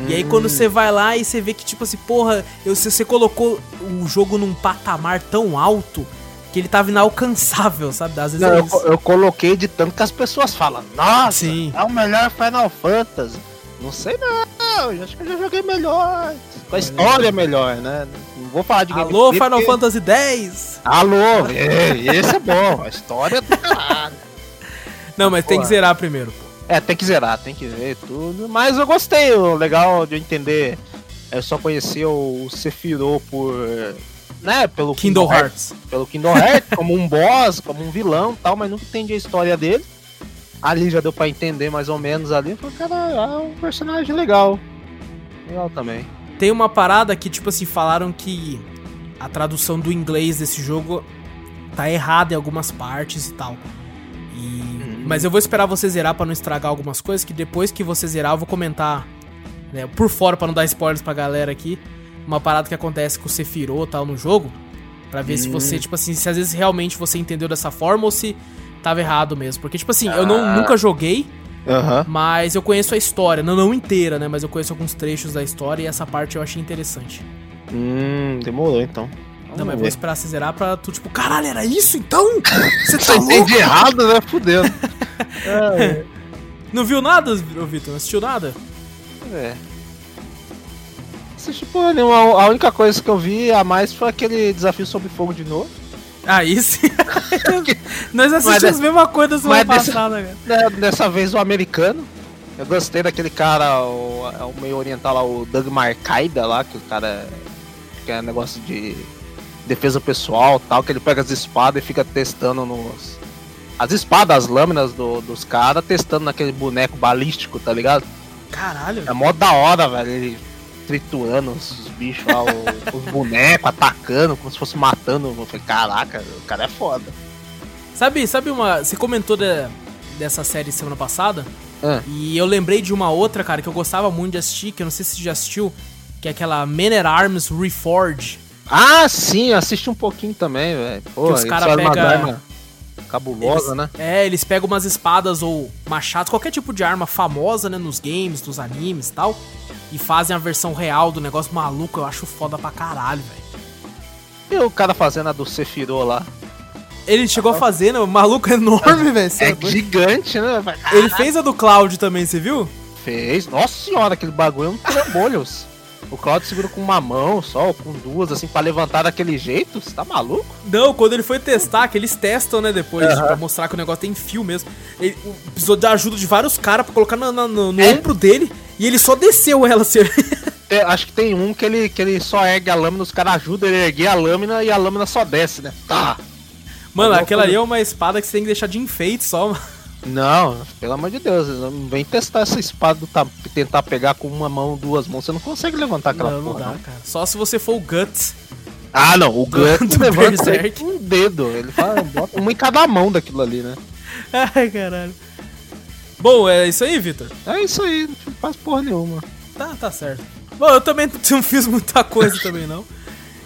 E aí quando você vai lá e você vê que, tipo assim, porra, eu, você, colocou o jogo num patamar tão alto que ele tava inalcançável, sabe? Às vezes Não, é eu, eu coloquei de tanto que as pessoas falam, nossa, Sim. é o melhor Final Fantasy. Não sei não, eu acho que eu já joguei melhor. Com a história melhor, né? Não vou falar de Alô, Final porque- Fantasy X! Alô, é, esse é bom, a história é do caralho. Não, mas tem que Porra. zerar primeiro. pô. É, tem que zerar, tem que ver tudo. Mas eu gostei, o legal de eu entender. Eu só conheci o Sephiroth por. Né, pelo Kingdom Hearts. Pelo Kingdom Hearts, como um boss, como um vilão e tal, mas nunca entendi a história dele. Ali já deu pra entender mais ou menos ali. Eu falei, cara, é um personagem legal. Legal também. Tem uma parada que, tipo assim, falaram que a tradução do inglês desse jogo tá errada em algumas partes e tal. E... Mas eu vou esperar você zerar pra não estragar algumas coisas, que depois que você zerar eu vou comentar né, por fora pra não dar spoilers pra galera aqui. Uma parada que acontece com o Sephiroth tal no jogo. Pra ver se você, tipo assim, se às vezes realmente você entendeu dessa forma ou se tava errado mesmo. Porque, tipo assim, eu não, Ah. nunca joguei, mas eu conheço a história. Não, não inteira, né? Mas eu conheço alguns trechos da história e essa parte eu achei interessante. Hum, demorou então. Não, mas vou esperar você zerar pra tu, tipo, caralho, era isso então? Você tá louco? errado, né? Fudeu. é, Não viu nada, Vitor? Não assistiu nada? é. Assisti porra nenhuma. A única coisa que eu vi a mais foi aquele desafio sobre fogo de novo. Aí sim. Nós assistimos Mas a mesma coisa da semana mas dessa- passada, cara. Né, Dessa vez o americano. Eu gostei daquele cara, o, é o meio oriental lá, o Doug Marcaida lá, que o cara que é negócio de defesa pessoal tal, que ele pega as espadas e fica testando nos. As espadas, as lâminas do- dos caras, testando naquele boneco balístico, tá ligado? Caralho. É mó da hora, velho. Ele triturando os, os bichos lá, o- os bonecos, atacando, como se fosse matando. Eu falei, caraca, o cara é foda. Sabe, sabe uma. Você comentou de- dessa série semana passada? Ah. E eu lembrei de uma outra, cara, que eu gostava muito de assistir, que eu não sei se você já assistiu, que é aquela Man at Arms Reforged. Ah, sim, assisti um pouquinho também, velho. Os eles cara fazem uma pega- arma Cabulosa, Eles- né? É, eles pegam umas espadas ou machados, qualquer tipo de arma famosa, né, nos games, nos animes e tal, e fazem a versão real do negócio maluco, eu acho foda pra caralho, velho. E o cara fazendo a do Sephiroth lá. Ele chegou a fazer, né, o maluco é enorme, velho. é É gigante, né? Ele fez a do Cloud também, você viu? Fez. Nossa senhora, aquele bagulho é um trambolhos. O Claudio segura com uma mão só, ou com duas, assim, pra levantar daquele jeito? Você tá maluco? Não, quando ele foi testar, que eles testam, né, depois, Aham. pra mostrar que o negócio tem fio mesmo. Ele precisou de ajuda de vários caras pra colocar na- no, no É? ombro dele, e ele só desceu ela, assim. Tem- acho que tem um que ele, que ele só ergue a lâmina, os caras ajudam ele a erguer a lâmina e a lâmina só desce, né? Tá. Mano, Alguma aquela ali coisa- é uma espada que você tem que deixar de enfeite só, mano. Não, pelo amor de Deus, não vem testar essa espada do tam- tentar pegar com uma mão, duas mãos, você não consegue levantar aquela Não, não porra. dá, não. cara. Só se você for o Guts. Ah, não, o Guts levanta com um dedo, ele fala, bota uma em cada mão daquilo ali, né? Ai, caralho. Bom, é isso aí, Vitor? É isso aí, não faz porra nenhuma. Tá, tá certo. Bom, eu também não fiz muita coisa também, não.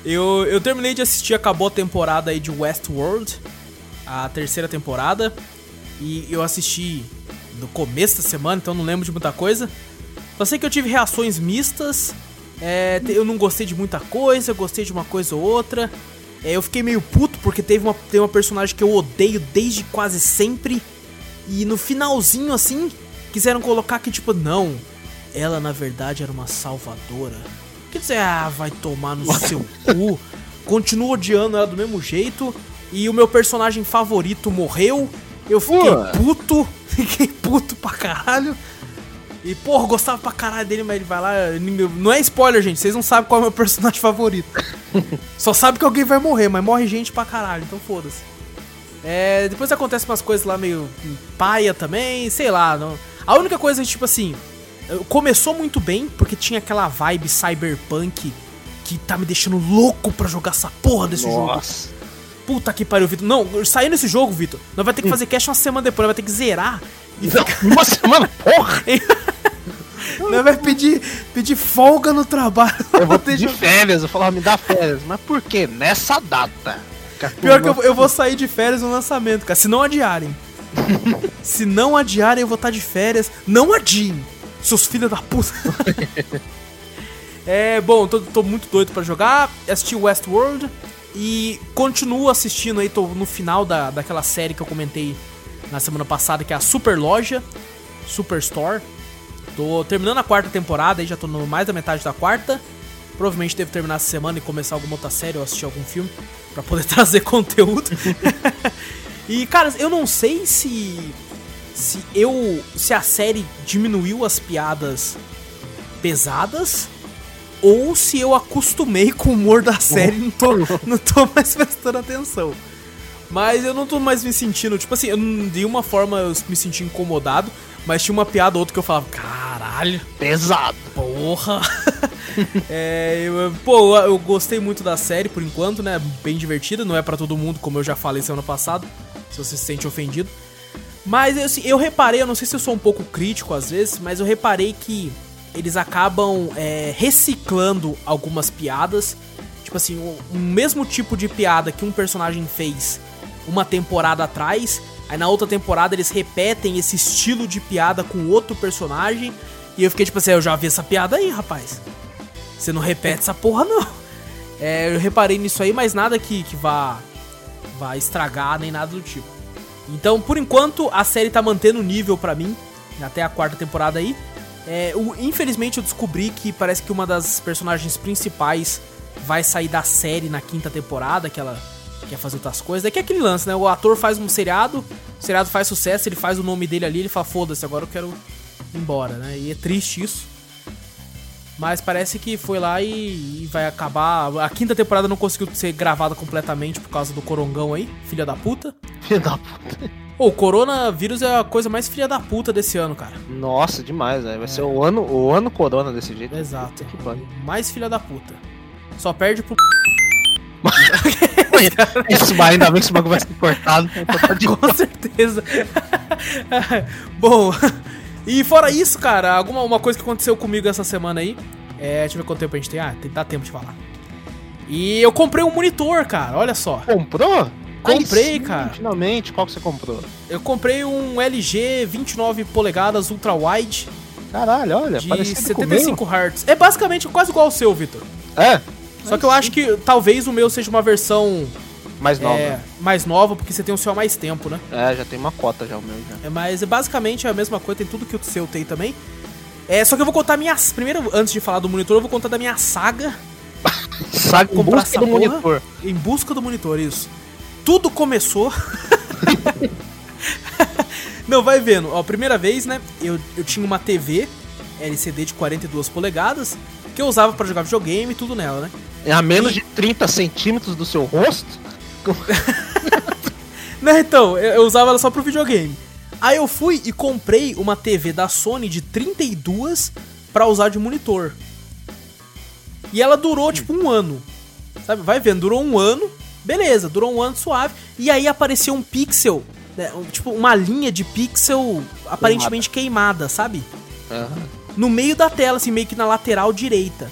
Eu, eu terminei de assistir, acabou a temporada aí de Westworld, a terceira temporada. E eu assisti no começo da semana, então não lembro de muita coisa. Só sei que eu tive reações mistas. é, eu não gostei de muita coisa, eu gostei de uma coisa ou outra. É, eu fiquei meio puto porque teve uma, tem uma personagem que eu odeio desde quase sempre. E no finalzinho, assim, quiseram colocar que, tipo, não, ela na verdade era uma salvadora. Quer dizer, ah, vai tomar no seu cu. Continuo odiando ela do mesmo jeito. E o meu personagem favorito morreu. Eu fiquei Ué. puto. Fiquei puto pra caralho. E, porra, gostava pra caralho dele, mas ele vai lá. Não é spoiler, gente. Vocês não sabem qual é o meu personagem favorito. Só sabe que alguém vai morrer, mas morre gente pra caralho, então foda-se. É, depois acontece umas coisas lá meio paia também, sei lá. Não. A única coisa é, tipo assim, começou muito bem, porque tinha aquela vibe cyberpunk que tá me deixando louco pra jogar essa porra desse jogo. Puta que pariu, Vitor. Não, saindo esse jogo, Vitor, nós vai ter que fazer cast uma semana depois, nós vai ter que zerar. E Não, uma semana, porra! nós vai pedir, pedir folga no trabalho. Eu vou pedir jogo. férias, eu falar, me dá férias. Mas por quê? Nessa data. Pior que eu, eu vou sair de férias no lançamento, cara. Se não adiarem. Se não adiarem, eu vou estar de férias. Não adiem, seus filhos da puta. é, bom, tô, tô muito doido pra jogar. Assisti Westworld e continuo assistindo aí, tô no final da, daquela série que eu comentei na semana passada, que é a Super Loja, Super Store. Tô terminando a quarta temporada, aí já tô no mais da metade da quarta. Provavelmente devo terminar essa semana e começar alguma outra série ou assistir algum filme pra poder trazer conteúdo. e cara, eu não sei se se eu se a série diminuiu as piadas pesadas ou se eu acostumei com o humor da série e não tô, não tô mais prestando atenção. Mas eu não tô mais me sentindo, tipo assim, eu de uma forma eu me senti incomodado, mas tinha uma piada ou outra que eu falava, caralho, Pesado. Porra! é, eu, pô, eu gostei muito da série por enquanto, né? Bem divertida, não é pra todo mundo, como eu já falei semana passada, se você se sente ofendido. Mas assim, eu reparei, eu não sei se eu sou um pouco crítico às vezes, mas eu reparei que eles acabam é, reciclando algumas piadas. Tipo assim, o, o mesmo tipo de piada que um personagem fez uma temporada atrás, aí na outra temporada eles repetem esse estilo de piada com outro personagem. E eu fiquei tipo assim, eu já vi essa piada aí, rapaz. Você não repete essa porra, não. É, eu reparei nisso aí, mas nada que, que vá, vá estragar nem nada do tipo. Então, por enquanto, a série tá mantendo o nível pra mim, até a quarta temporada aí. É, infelizmente, eu descobri que parece que uma das personagens principais vai sair da série na quinta temporada, que ela quer fazer outras coisas. É que é aquele lance, né? O ator faz um seriado, o seriado faz sucesso, ele faz o nome dele ali, ele fala, foda-se, agora eu quero ir embora, né? E é triste isso. Mas parece que foi lá e, e vai acabar. A quinta temporada não conseguiu ser gravada completamente por causa do corongão aí, filha da puta. Filho da puta. O coronavírus é a coisa mais filha da puta desse ano, cara. Nossa, demais, velho. Vai ser o ano, o ano corona desse jeito. Exato. Que pariu. Mais filha da puta. Só perde pro. Isso vai, ainda bem que esse bagulho vai ser cortado. Com certeza. Bom, e fora isso, cara, alguma uma coisa que aconteceu comigo essa semana aí. É, deixa eu ver quanto tempo a gente tem. Ah, tem, dá tempo de falar. E eu comprei um monitor, cara, olha só. Comprou? Comprei, Aí sim, cara. Finalmente, qual que você comprou? Eu comprei um LG 29 polegadas ultra wide Caralho, olha, de parecido com o 75 Hz. É basicamente quase igual ao seu, Vitor. É, Só que eu acho que talvez o meu seja uma versão mais nova. é, mais nova, porque você tem o seu há mais tempo, né? É, já tem uma cota já o meu já. É, mas é basicamente a mesma coisa, tem tudo que o seu tem também. É, só que eu vou contar minha. Primeiro, antes de falar do monitor, eu vou contar da minha saga Sabe, comprar busca do porra? monitor. em busca do monitor, isso. Tudo começou. Não, vai vendo. Ó, primeira vez, né? Eu, eu tinha uma TV LCD de 42 polegadas que eu usava pra jogar videogame e tudo nela, né? É a menos de 30 centímetros do seu rosto? Né, então, eu, eu usava ela só pro videogame. Aí eu fui e comprei uma TV da Sony de 32 pra usar de monitor. E ela durou tipo um ano. Sabe? Vai vendo, durou um ano. Beleza, durou um ano suave. E aí apareceu um pixel, né, tipo uma linha de pixel aparentemente queimada, sabe? Aham. no meio da tela, assim, meio que na lateral direita.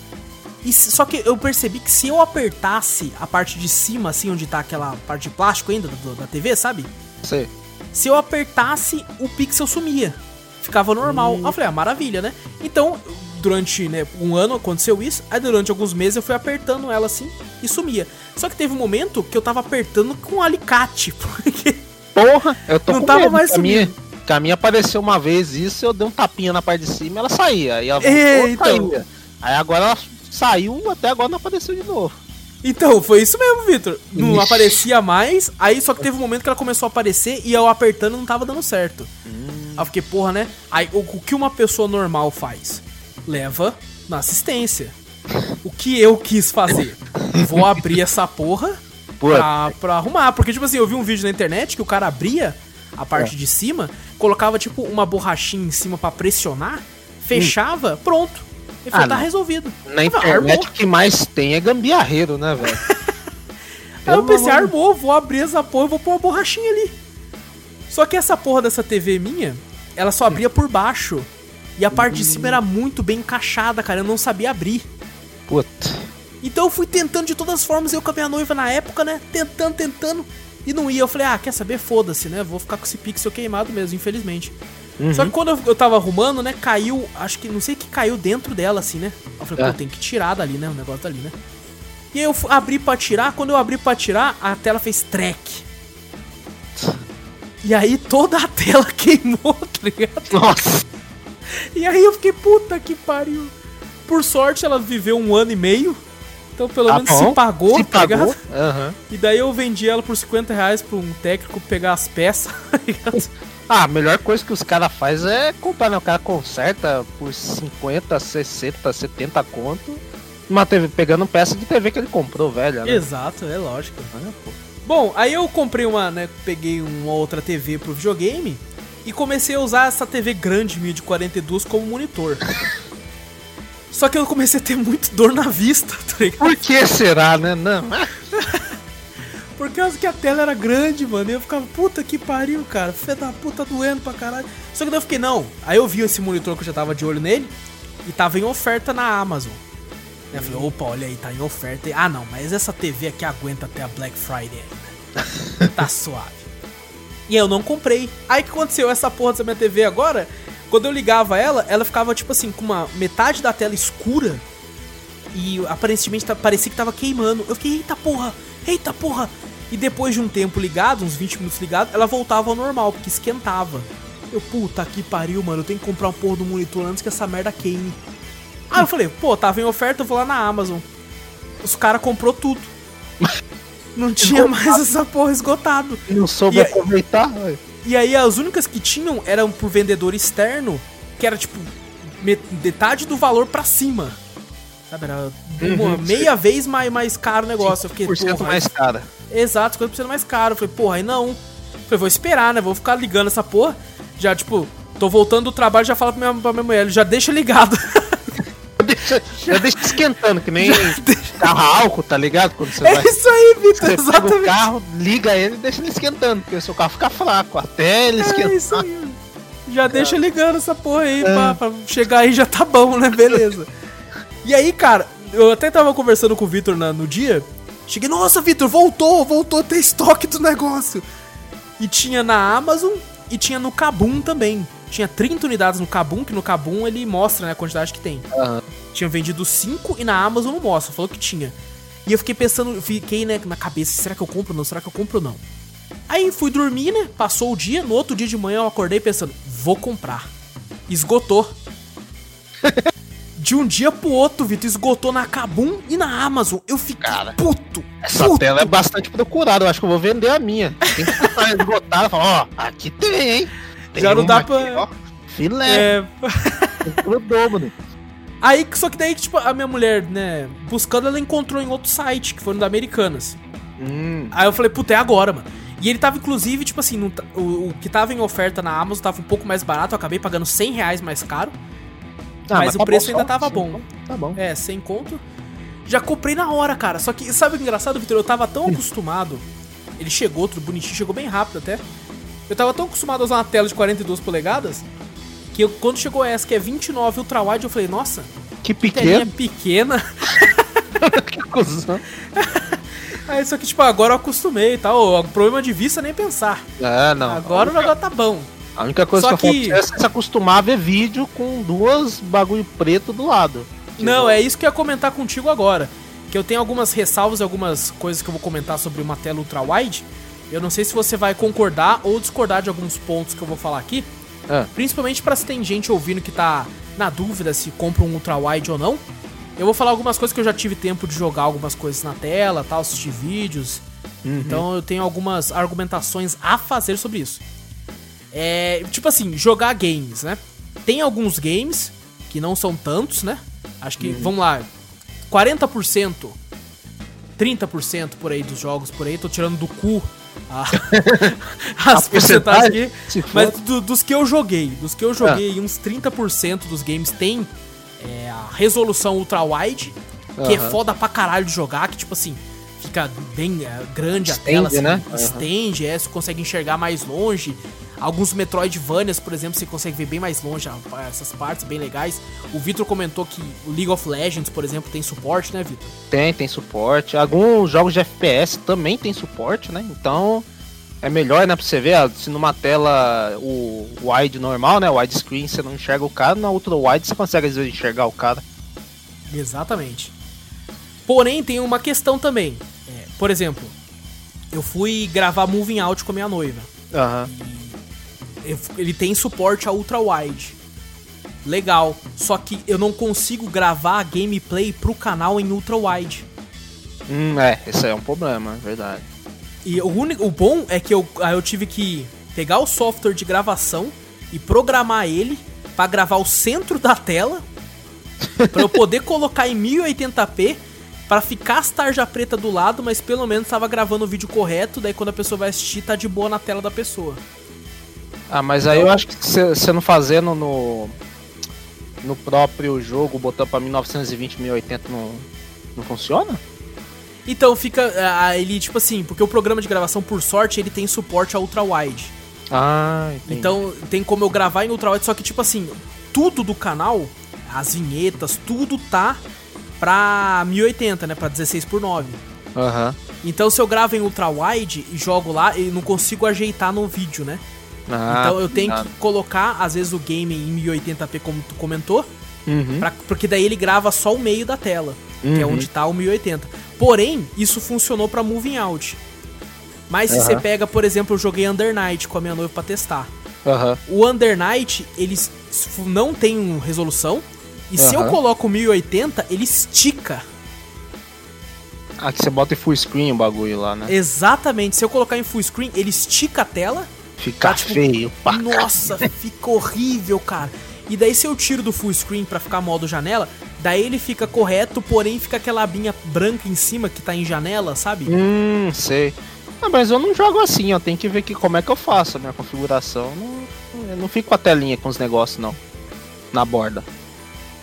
E só que eu percebi que se eu apertasse a parte de cima, assim, onde tá aquela parte de plástico ainda do- da TV, sabe? Sei. Se eu apertasse, o pixel sumia. Ficava normal. Aí eu falei, ah, maravilha, né? Então, durante né, um ano aconteceu isso. Aí durante alguns meses eu fui apertando ela assim e sumia. Só que teve um momento que eu tava apertando com um alicate. Porque Porra, eu tô Não com tava medo, mais que a minha, subindo. que a minha apareceu uma vez isso, eu dei um tapinha na parte de cima e ela saía. Aí ela É, então. saía. Aí agora ela saiu, até agora não apareceu de novo. Então, foi isso mesmo, Vitor. Não Ixi. aparecia mais, aí só que teve um momento que ela começou a aparecer e eu apertando não tava dando certo. Hum. Aí eu fiquei, porra, né? Aí o, o que uma pessoa normal faz? Leva na assistência. O que eu quis fazer? Vou abrir essa porra pra, pra arrumar. Porque, tipo assim, eu vi um vídeo na internet que o cara abria a parte É. de cima, colocava, tipo, uma borrachinha em cima pra pressionar, fechava, pronto. Ele falou, Ah, tá não. resolvido. na Eu internet o que mais tem é gambiarreiro, né, velho? Aí eu pensei, armou, vou abrir essa porra e vou pôr uma borrachinha ali. Só que essa porra dessa TV minha, ela só abria por baixo. E a parte de cima era muito bem encaixada, cara. Eu não sabia abrir. Puta. Então eu fui tentando de todas as formas, eu com a minha noiva na época, né? Tentando, tentando. E não ia. Eu falei, ah, quer saber? Foda-se, né? Vou ficar com esse pixel queimado mesmo, infelizmente. Só que quando eu, eu tava arrumando, né? Caiu, acho que, não sei o que caiu dentro dela, assim, né? Eu falei, É. pô, tem que tirar dali, né? O negócio dali, né? E aí eu abri pra tirar. Quando eu abri pra tirar, a tela fez track. E aí toda a tela queimou, tá ligado? Nossa. E aí eu fiquei, puta que pariu. Por sorte, ela viveu um ano e meio. Então pelo Tá menos bom. se pagou, Se tá pagou. ligado? Aham. E daí eu vendi ela por 50 reais pra um técnico pegar as peças, tá? Ah, a melhor coisa que os caras fazem é comprar, né? O cara conserta por 50, 60, 70 conto. Uma TV, pegando peça de TV que ele comprou, velho. Né? Exato, é lógico. É. Bom, aí eu comprei uma, né? Peguei uma outra TV pro videogame e comecei a usar essa TV grande 1042 como monitor. Só que eu comecei a ter muito dor na vista, tá ligado? Por que será, né? Não. Por causa que a tela era grande, mano. E eu ficava, puta que pariu, cara. Fé da puta doendo pra caralho. Só que daí eu fiquei, não. Aí eu vi esse monitor que eu já tava de olho nele e tava em oferta na Amazon. Aí eu falei, opa, olha aí, tá em oferta. Ah, não, mas essa TV aqui aguenta até a Black Friday ainda. tá suave. E aí eu não comprei. Aí o que aconteceu? Essa porra dessa minha TV agora, quando eu ligava ela, ela ficava tipo assim, com uma metade da tela escura e aparentemente tá- parecia que tava queimando. Eu fiquei, eita porra, eita porra. E depois de um tempo ligado, uns 20 minutos ligado, ela voltava ao normal, porque esquentava. Eu, puta que pariu, mano, eu tenho que comprar um porra do monitor antes que essa merda queime. Aí eu falei, pô, tava em oferta, eu vou lá na Amazon. Os caras comprou tudo. Não tinha mais essa porra esgotado. Não soube E- aproveitar. ué. E aí as únicas que tinham eram pro vendedor externo, que era tipo me- metade do valor pra cima. Sabe, era uma Uhum, meia vez mais, mais caro o negócio. Eu fiquei, 5% porra, mais cara. Exato, 50% mais caro. Eu falei, porra, aí não. Eu falei, vou esperar, né? Vou ficar ligando essa porra. Já, tipo, tô voltando do trabalho, já falo pra minha, pra minha mulher, já deixa ligado. Deixa, já deixa esquentando, que nem carro álcool, tá ligado? Quando você é vai. isso aí, Vitor, Você pega o exatamente. carro, liga ele e deixa ele esquentando, porque o seu carro fica fraco até ele É esquentar. isso aí. Já deixa ligando essa porra aí pra, pra chegar aí já tá bom, né? Beleza. E aí, cara, eu até tava conversando com o Vitor no dia. Cheguei, nossa, Vitor, voltou, voltou a ter estoque do negócio. E tinha na Amazon e tinha no Kabum também. Tinha 30 unidades no Kabum, que no Kabum ele mostra né, a quantidade que tem. Aham. Tinha vendido 5 e na Amazon não mostra, falou que tinha. E eu fiquei pensando, fiquei né, na cabeça, será que eu compro ou não? Será que eu compro ou não? Aí fui dormir, né? Passou o dia, no outro dia de manhã eu acordei pensando, vou comprar. Esgotou. De um dia pro outro, Vitor, esgotou na Kabum e na Amazon. Eu fiquei Cara, puto. Essa puto. tela é bastante procurada, eu acho que eu vou vender a minha. Tem que estar esgotada e falar, ó, aqui tem, hein? Já não dá pra- filé, É, grudou, mano. Aí, só que daí, tipo, a minha mulher, né, buscando, ela encontrou em outro site, que foi no da Americanas. Hum, Aí eu falei, puta, é agora, mano. E ele tava, inclusive, tipo assim, tá- o, o que tava em oferta na Amazon tava um pouco mais barato, eu acabei pagando 100 reais mais caro. ah, mas o tá preço bom, ainda tava sim, bom. Tá bom. É, sem conto. Já comprei na hora, cara. Só que, sabe o que é engraçado, Vitor? Eu tava tão acostumado. Ele chegou, tudo bonitinho, chegou bem rápido até. Eu tava tão acostumado a usar uma tela de 42 polegadas que eu, quando chegou essa, que é 29 Ultra Wide, eu falei, nossa, Que pequeno. pequena. que cuzão. Aí, só que, tipo, agora eu acostumei e tal. O problema de vista nem pensar. É, não. Agora o negócio tá bom. A única coisa Só que eu que- é se acostumar a ver vídeo com duas bagulho preto do lado. Não, é isso que eu ia comentar contigo agora. Que eu tenho algumas ressalvas e algumas coisas que eu vou comentar sobre uma tela ultra wide. Eu não sei se você vai concordar ou discordar de alguns pontos que eu vou falar aqui. É. Principalmente pra se tem gente ouvindo que tá na dúvida se compra um ultra wide ou não. Eu vou falar algumas coisas que eu já tive tempo de jogar algumas coisas na tela, tal, assistir vídeos. Uhum. Então eu tenho algumas argumentações a fazer sobre isso. É, tipo assim, jogar games, né? Tem alguns games que não são tantos, né? Acho que, vamos lá, 40%, 30% por aí dos jogos por aí, tô tirando do cu a- as A porcentagens aqui. Mas do- dos que eu joguei, dos que eu joguei, uns 30% dos games tem é, a resolução ultra-wide, que é Aham. foda pra caralho de jogar, que tipo assim, fica bem é, grande Estende, a tela, assim, né? Estende, é, você consegue enxergar mais longe. Alguns Metroidvanias, por exemplo, você consegue ver bem mais longe essas partes bem legais. O Vitor comentou que o League of Legends, por exemplo, tem suporte, né, Vitor? Tem, tem suporte. Alguns jogos de FPS também tem suporte, né? Então é melhor, né? Pra você ver, se numa tela o wide normal, né? Widescreen você não enxerga o cara, na ultra wide você consegue às vezes enxergar o cara. Exatamente. Porém, tem uma questão também. É, por exemplo, eu fui gravar Moving Out com a minha noiva. Aham. Eu- Ele tem suporte a ultra wide. Legal. Só que eu não consigo gravar a gameplay pro canal em ultra wide. Hum, é, esse aí é um problema, é verdade. E o, único, o bom é que eu, eu tive que pegar o software de gravação e programar ele pra gravar o centro da tela pra eu poder colocar em 1080p pra ficar as tarja preta do lado, mas pelo menos tava gravando o vídeo correto, daí quando a pessoa vai assistir tá de boa na tela da pessoa. Ah, mas aí eu acho que você não fazendo no no próprio jogo, botando pra 1920, 1080 não, não funciona? Então fica ele tipo assim, porque o programa de gravação por sorte ele tem suporte a ultra wide. Ah, entendi. Então tem como eu gravar em ultrawide, só que tipo assim, tudo do canal, as vinhetas, tudo tá pra 1080, né, pra 16 por 9. Aham. Então se eu gravo em ultrawide e jogo lá, eu não consigo ajeitar no vídeo, né? Ah, então eu tenho que colocar às vezes o game em 1080p como tu comentou, Uhum. pra- porque daí ele grava só o meio da tela, que é Uhum. onde tá o 1080. Porém, isso funcionou pra moving out. Mas se você pega, por exemplo, eu joguei Under Night com a minha noiva pra testar. O Under Night, ele não tem um resolução. E se eu coloco 1080, ele estica. Ah, que você bota em full screen o bagulho lá, né? Exatamente. Se eu colocar em full screen, ele estica a tela. Fica tá, tipo, feio. pá. Nossa, fica horrível, cara. E daí se eu tiro do full screen pra ficar modo janela, daí ele fica correto, porém fica aquela abinha branca em cima que tá em janela, sabe? Hum, sei. Ah, mas eu não jogo assim, ó. Tem que ver que, como é que eu faço a minha configuração. Não, eu não fico com a telinha com os negócios, não. Na borda.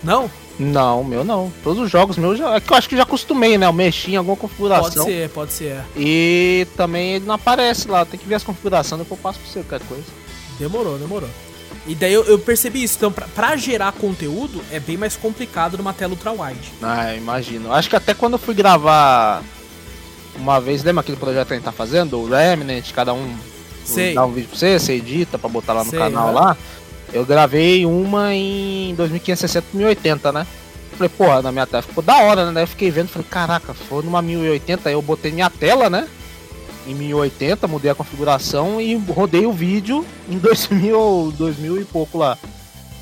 Não? Não, meu não. Todos os jogos meus já. É que eu acho que já acostumei, né? Eu mexi em alguma Pode configuração. ser, pode ser. E também ele não aparece lá. Tem que ver as configurações, depois eu passo pra você qualquer coisa. Demorou, demorou. E daí eu, eu percebi isso. Então, pra, pra gerar conteúdo, é bem mais complicado numa tela ultra-wide. Ah, imagino. Acho que até quando eu fui gravar uma vez, lembra aquele projeto que a gente tá fazendo? O Remnant, cada um Sei. dá um vídeo pra você, você edita pra botar lá no Sei, canal lá. Eu gravei uma em 2560 por 1080, né? Falei, porra, na minha tela ficou da hora, né? Daí eu fiquei vendo, falei, caraca, foi numa 1080, aí eu botei minha tela, né? Em 1080, mudei a configuração e rodei o vídeo em 2000, 2000 e pouco lá.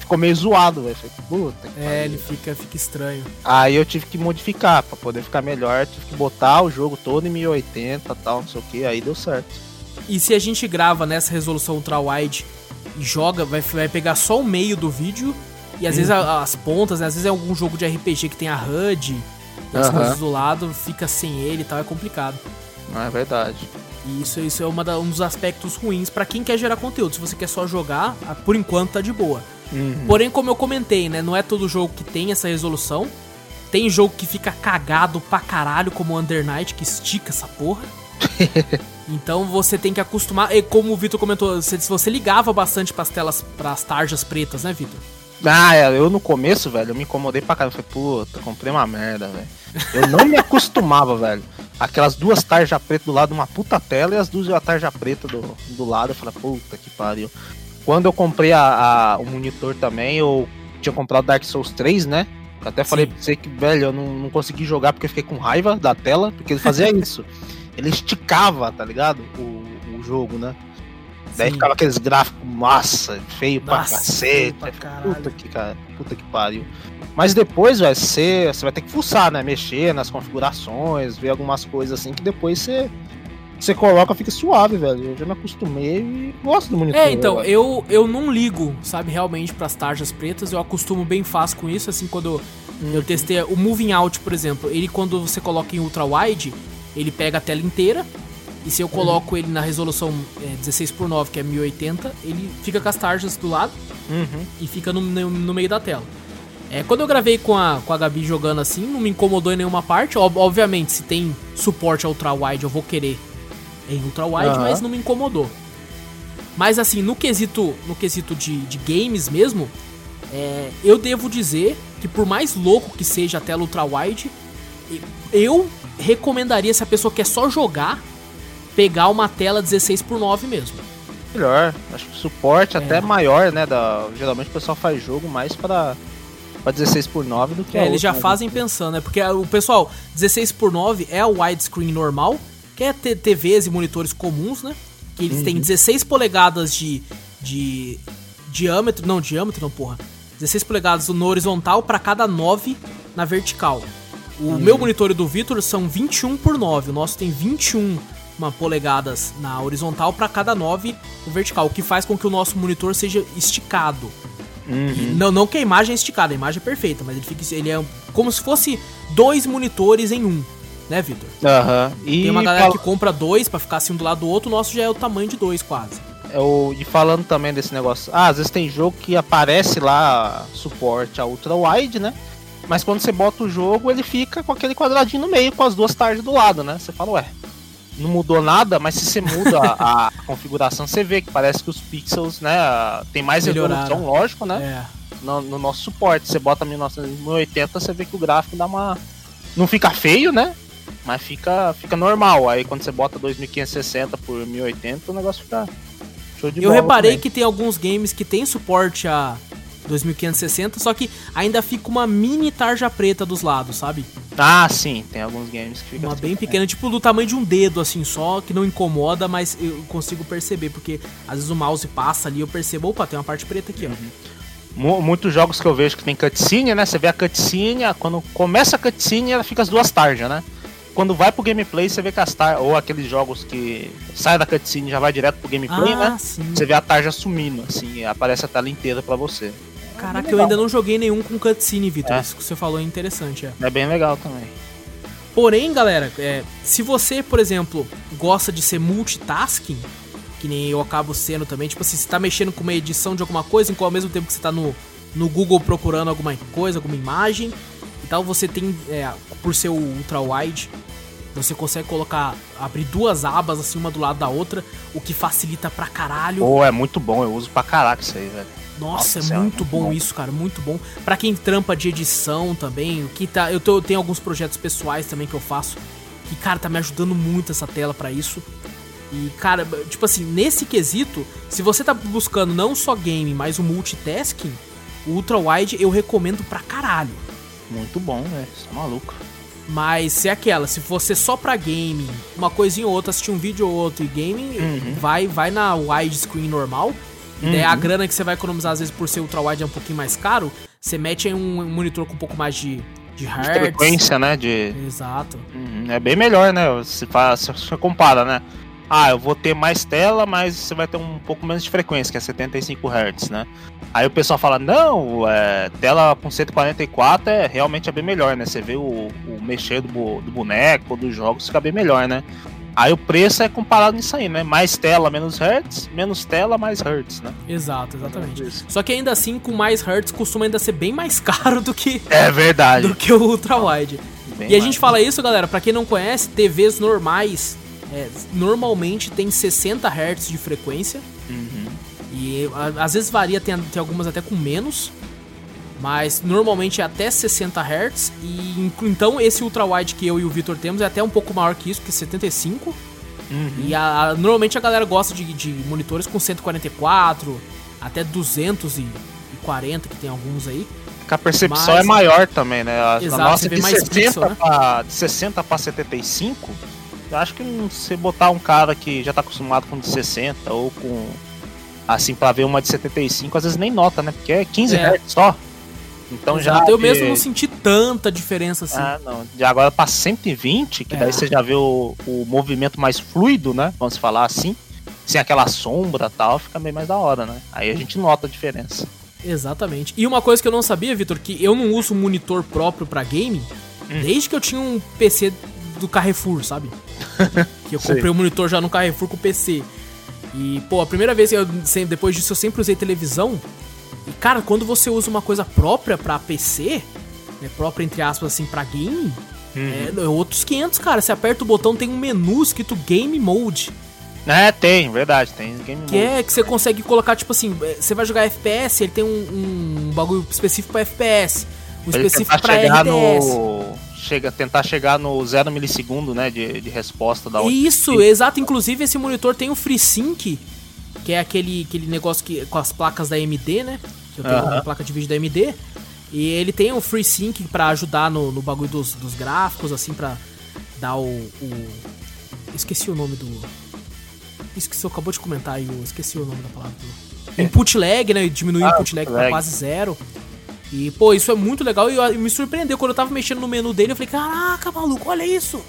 Ficou meio zoado, velho. Falei, puta que É, pariu. ele fica, fica estranho. Aí eu tive que modificar pra poder ficar melhor, tive que botar o jogo todo em 1080 e tal, não sei o que, aí deu certo. E se a gente grava nessa resolução ultra-wide e joga, vai, vai pegar só o meio do vídeo e às vezes a- as pontas, né? às vezes é algum jogo de RPG que tem a HUD as Aham. coisas do lado, fica sem ele e tal, é complicado. Não é verdade. E isso, isso é uma da- um dos aspectos ruins pra quem quer gerar conteúdo. Se você quer só jogar, ah, por enquanto tá de boa. Uhum. Porém, como eu comentei, né? Não é todo jogo que tem essa resolução. Tem jogo que fica cagado pra caralho, como o Under Night, que estica essa porra. então você tem que acostumar. E como o Vitor comentou, se você ligava bastante pras telas, pras tarjas pretas, né, Vitor? Ah, é, eu no começo, velho, eu me incomodei pra caramba. Falei, puta, comprei uma merda, velho. Eu não me acostumava, velho. Aquelas duas tarjas pretas do lado de uma puta tela e as duas a tarja preta do, do lado. Eu falei, puta que pariu. Quando eu comprei a, a- o monitor também, eu tinha comprado Dark Souls 3, né? Eu até falei Sim. pra você que, velho, eu não, não consegui jogar porque eu fiquei com raiva da tela, porque ele fazia isso. Ele esticava, tá ligado? O, o jogo, né? Daí Sim. ficava aqueles gráficos massa, feio pra Nossa, cacete. feio pra puta que cara, puta que pariu. Mas depois, velho, você, você vai ter que fuçar, né? Mexer nas configurações, ver algumas coisas assim que depois você. Você coloca, fica suave, velho. Eu já me acostumei e gosto do monitor. É, então, velho. eu, eu não ligo, sabe, realmente pras tarjas pretas, eu acostumo bem fácil com isso, assim, quando eu, eu testei o Moving Out, por exemplo, ele quando você coloca em ultra wide, ele pega a tela inteira, e se eu coloco ele na resolução é, 16 por 9, que é 1080, ele fica com as tarjas do lado Uhum. e fica no, no, no meio da tela. É, quando eu gravei com a, com a Gabi jogando assim, não me incomodou em nenhuma parte. Ob- obviamente, se tem suporte a ultra wide, eu vou querer em ultra wide, Aham. mas não me incomodou. Mas assim, no quesito, no quesito de, de games mesmo, é, eu devo dizer que por mais louco que seja a tela ultra wide, e- eu recomendaria se a pessoa quer só jogar, pegar uma tela 16 por 9 mesmo. Melhor. Acho que suporte É. até maior, né? Da... Geralmente o pessoal faz jogo mais pra, pra 16 por 9 do que a É, eles outra, já né? fazem pensando, né? Porque o pessoal, 16 por 9 é o widescreen normal, que é TVs e monitores comuns, né? Que eles Uhum. têm 16 polegadas de, de diâmetro, não, diâmetro não, porra. 16 polegadas no horizontal para cada 9 na vertical. O Uhum. meu monitor e do Vitor são 21 por 9, o nosso tem 21 uma polegadas na horizontal para cada 9 no vertical, o que faz com que o nosso monitor seja esticado. Uhum. Não, não que a imagem é esticada, a imagem é perfeita, mas ele fica ele é como se fosse dois monitores em um, né, Vitor? Aham. E Tem uma galera que compra dois pra ficar assim um do lado do outro, o nosso já é o tamanho de dois quase. Eu, e falando também desse negócio, ah, às vezes tem jogo que aparece lá suporte a ultra wide, né? Mas quando você bota o jogo, ele fica com aquele quadradinho no meio, com as duas tarjas do lado, né? Você fala, ué, não mudou nada, mas se você muda a, a configuração, você vê que parece que os pixels, né, tem mais Melhoraram. resolução, lógico, né? É. No, no nosso suporte. Você bota 1980, você vê que o gráfico dá uma. Não fica feio, né? Mas fica, fica normal. Aí quando você bota 2560 por 1080, o negócio fica show de Eu bola. reparei também. que tem alguns games que tem suporte a 2560, só que ainda fica uma mini tarja preta dos lados, sabe? Ah, sim, tem alguns games que ficam Uma assim bem pequena, tipo do tamanho de um dedo, assim, só, que não incomoda, mas eu consigo perceber, porque às vezes o mouse passa ali, eu percebo, opa, tem uma parte preta aqui, ó. Mu- Muitos jogos que eu vejo que tem cutscene, né? Você vê a cutscene, quando começa a cutscene, ela fica as duas tarjas, né? Quando vai pro gameplay, você vê que as tarjas. Ou aqueles jogos que sai da cutscene e já vai direto pro gameplay, ah, né? sim. Você vê a tarja sumindo, assim, aparece a tela inteira pra você. Caraca, eu ainda não joguei nenhum com cutscene, Vitor. É. Isso que você falou é interessante, é. É bem legal também. Porém, galera, é, se você, por exemplo, gosta de ser multitasking, que nem eu acabo sendo também, tipo assim, você tá mexendo com uma edição de alguma coisa, em qual ao mesmo tempo que você tá no, no Google procurando alguma coisa, alguma imagem, e tal, você tem, é, por ser o ultra wide, você consegue colocar, abrir duas abas assim, uma do lado da outra, o que facilita pra caralho. Pô, é muito bom, eu uso pra caraca isso aí, velho. Nossa, Nossa é muito muito bom, bom. isso, cara, muito bom. Pra quem trampa de edição também, o que tá, eu, tô- eu tenho alguns projetos pessoais também que eu faço, que cara tá me ajudando muito essa tela pra isso. E cara, tipo assim, nesse quesito, se você tá buscando não só game, mas o multitasking, o ultra wide eu recomendo pra caralho. Muito bom, velho. Você é maluco. Mas se é aquela, se você só pra gaming, uma coisinha ou outra, assistir um vídeo ou outro e gaming, Uhum. vai, vai na widescreen normal. Daí a Uhum. grana que você vai economizar, às vezes, por ser ultra wide é um pouquinho mais caro, você mete em um monitor com um pouco mais de, de De hertz. frequência, né? De... Exato. Uhum, É bem melhor, né? Se, faz, se você compara, né? Ah, eu vou ter mais tela, mas você vai ter um pouco menos de frequência, que é 75 Hz, né? Aí o pessoal fala, não, é, tela com 144 é realmente é bem melhor, né? Você vê o, o mexer do, do boneco, dos jogos, fica bem melhor, né? Aí o preço é comparado nisso aí, né? Mais tela, menos Hz, menos tela, mais Hz, né? Exato, exatamente. Isso. Só que ainda assim, com mais hertz, costuma ainda ser bem mais caro do que, É verdade. do que o ultra wide. Bem E a mais. gente fala isso, galera, pra quem não conhece, TVs normais é, normalmente tem 60 Hz de frequência. Uhum. E a- às vezes varia, tem, tem algumas até com menos. Mas normalmente é até 60 Hz. E então esse ultra wide que eu e o Vitor temos é até um pouco maior que isso, que é 75. Uhum. E a- a- normalmente a galera gosta de, de monitores com 144, até 240, que tem alguns aí. Porque a percepção Mas- é maior também, né? A, a Exato, nossa você vê de mais 60, pixel, né? pra, de 60 para 75 Eu acho que você botar um cara que já tá acostumado com de 60 ou com. Assim, pra ver uma de 75, às vezes nem nota, né? Porque é 15 É. Hz só. Então já. Eu mesmo não senti tanta diferença assim. Ah, não. De agora pra 120, que É. daí você já vê o, o movimento mais fluido, né? Vamos falar assim. Sem aquela sombra e tal, fica bem mais da hora, né? Aí a gente nota a diferença. Exatamente. E uma coisa que eu não sabia, Vitor, que eu não uso monitor próprio pra game Hum. desde que eu tinha um PC do Carrefour, sabe? que eu comprei o monitor já no Carrefour com o PC. E, pô, a primeira vez, eu, sempre- depois disso, eu sempre usei televisão. E, cara, quando você usa uma coisa própria pra PC, né, própria entre aspas, assim, pra game, é, é outros 500, cara. Você aperta o botão, tem um menu escrito Game Mode. É, tem, verdade, tem game Que mode. é que você consegue colocar, tipo assim, é, você vai jogar FPS, ele tem um, um bagulho específico pra FPS, um ele específico pra chegar no. Chega, tentar chegar no 0 milissegundo, né? De, de resposta da Isso, exato. Inclusive, esse monitor tem o FreeSync, que é aquele, aquele negócio que, com as placas da AMD, né? Que eu tenho Aham. uma placa de vídeo da AMD. E ele tem o FreeSync pra ajudar no, no bagulho dos, dos gráficos, assim, pra dar o, o- Esqueci o nome do. Isso que você acabou de comentar aí, eu esqueci o nome da palavra. do- Input lag, né? Diminuir o Ah, input lag pra lag. quase zero. E, pô, isso é muito legal e, eu- me surpreendeu. Quando eu tava mexendo no menu dele, eu falei, caraca, maluco, olha isso.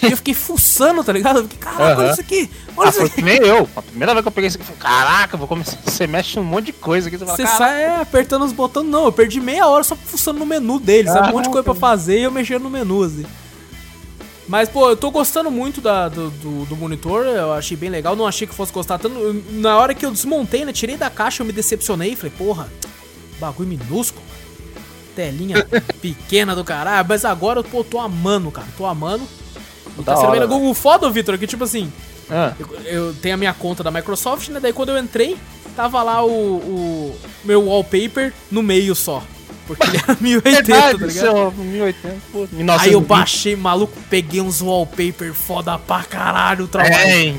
e eu fiquei fuçando, tá ligado? Eu fiquei, caraca, olha Aham. isso aqui. Olha Ah, isso aqui. nem eu. A primeira vez que eu peguei isso aqui, eu falei, caraca, vou começar. Você mexe um monte de coisa aqui. Você fala, Você sai é, apertando os botões. Não, eu perdi meia hora só fuçando no menu dele. Sabe? Um monte de coisa pra fazer e eu mexendo no menu, assim. Mas, pô, eu tô gostando muito da, do, do, do monitor. Eu achei bem legal. Não achei que fosse gostar tanto. Eu- Na hora que eu desmontei, né? Tirei da caixa, eu me decepcionei. Falei, porra, bagulho minúsculo. Telinha pequena do caralho. Mas agora eu pô, tô amando, cara. Tô amando. E tá sendo hora. O foda, Vitor, que tipo assim. Ah, Eu, eu tenho a minha conta da Microsoft, né? Daí quando eu entrei, tava lá o, o meu wallpaper no meio só. Porque ele era 1080, tá verdade, ligado? seu 1080, pô, Aí eu 1920. baixei, maluco, peguei uns wallpaper foda pra caralho trabalho. É?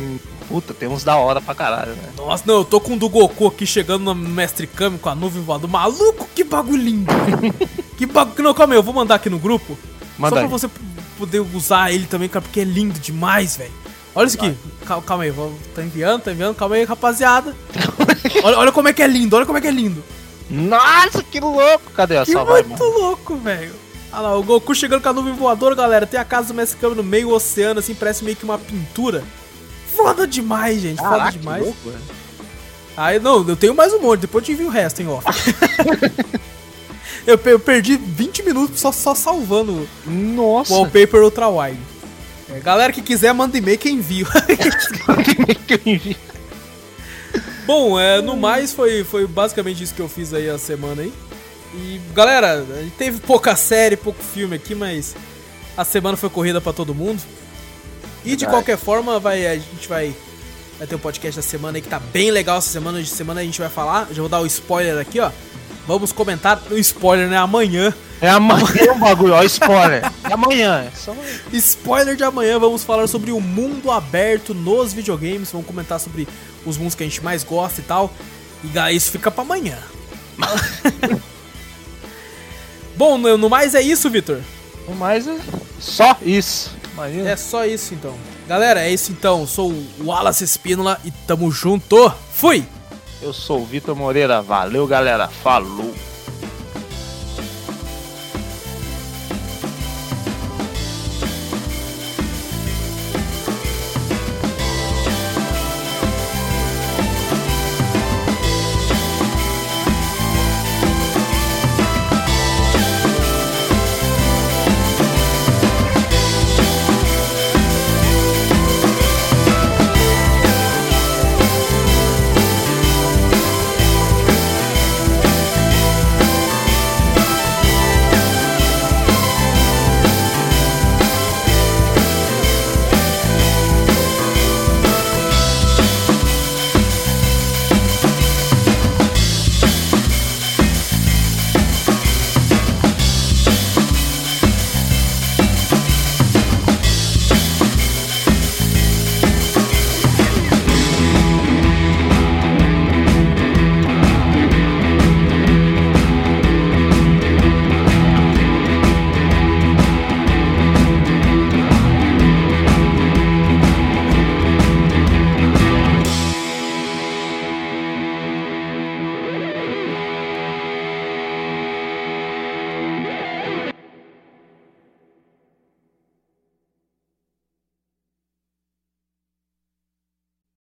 Puta, tem uns da hora pra caralho, né? Nossa, não, eu tô com o do Goku aqui chegando no Mestre Kami com a nuvem voadora. Maluco, que bagulho lindo. que bagulho. Não, calma aí, eu vou mandar aqui no grupo. Manda só pra aí. você poder usar ele também, cara, porque é lindo demais, velho. Olha isso aqui. Cal- Calma aí, vou, tá enviando, tá enviando. Calma aí, rapaziada. olha, olha como é que é lindo, olha como é que é lindo. Nossa, que louco! Cadê Que essa vai, muito mano? louco, velho. Olha lá, o Goku chegando com a nuvem voadora, galera. Tem a casa do Mestre Kami no meio do oceano, assim, parece meio que uma pintura. Foda demais, gente. Foda Caraca, que demais. louco. Aí, não, eu tenho mais um monte, depois eu te envio o resto, hein, off. eu, eu perdi 20 minutos só, só salvando o Nossa! wallpaper ultra wide. É, galera que quiser, manda e-mail que eu envio. que eu envio. Bom, é, no mais, foi, foi basicamente isso que eu fiz aí a semana aí. E, galera, teve pouca série, pouco filme aqui, mas a semana foi corrida pra todo mundo. E de qualquer forma, vai, a gente vai, vai ter um podcast da semana aí que tá bem legal essa semana. De semana a gente vai falar, já vou dar o spoiler aqui, ó. Vamos comentar, o spoiler, né, amanhã. É amanhã o bagulho, ó, spoiler. É amanhã, é só amanhã. Spoiler de amanhã, vamos falar sobre o mundo aberto nos videogames. Vamos comentar sobre os mundos que a gente mais gosta e tal. E isso fica pra amanhã. Bom, no, no mais é isso, Vitor. Mas é só isso. Imagina. É só isso então. Galera, é isso então. Sou o Wallace Espínola e tamo junto. Fui! Eu sou o Vitor Moreira. Valeu, galera. Falou.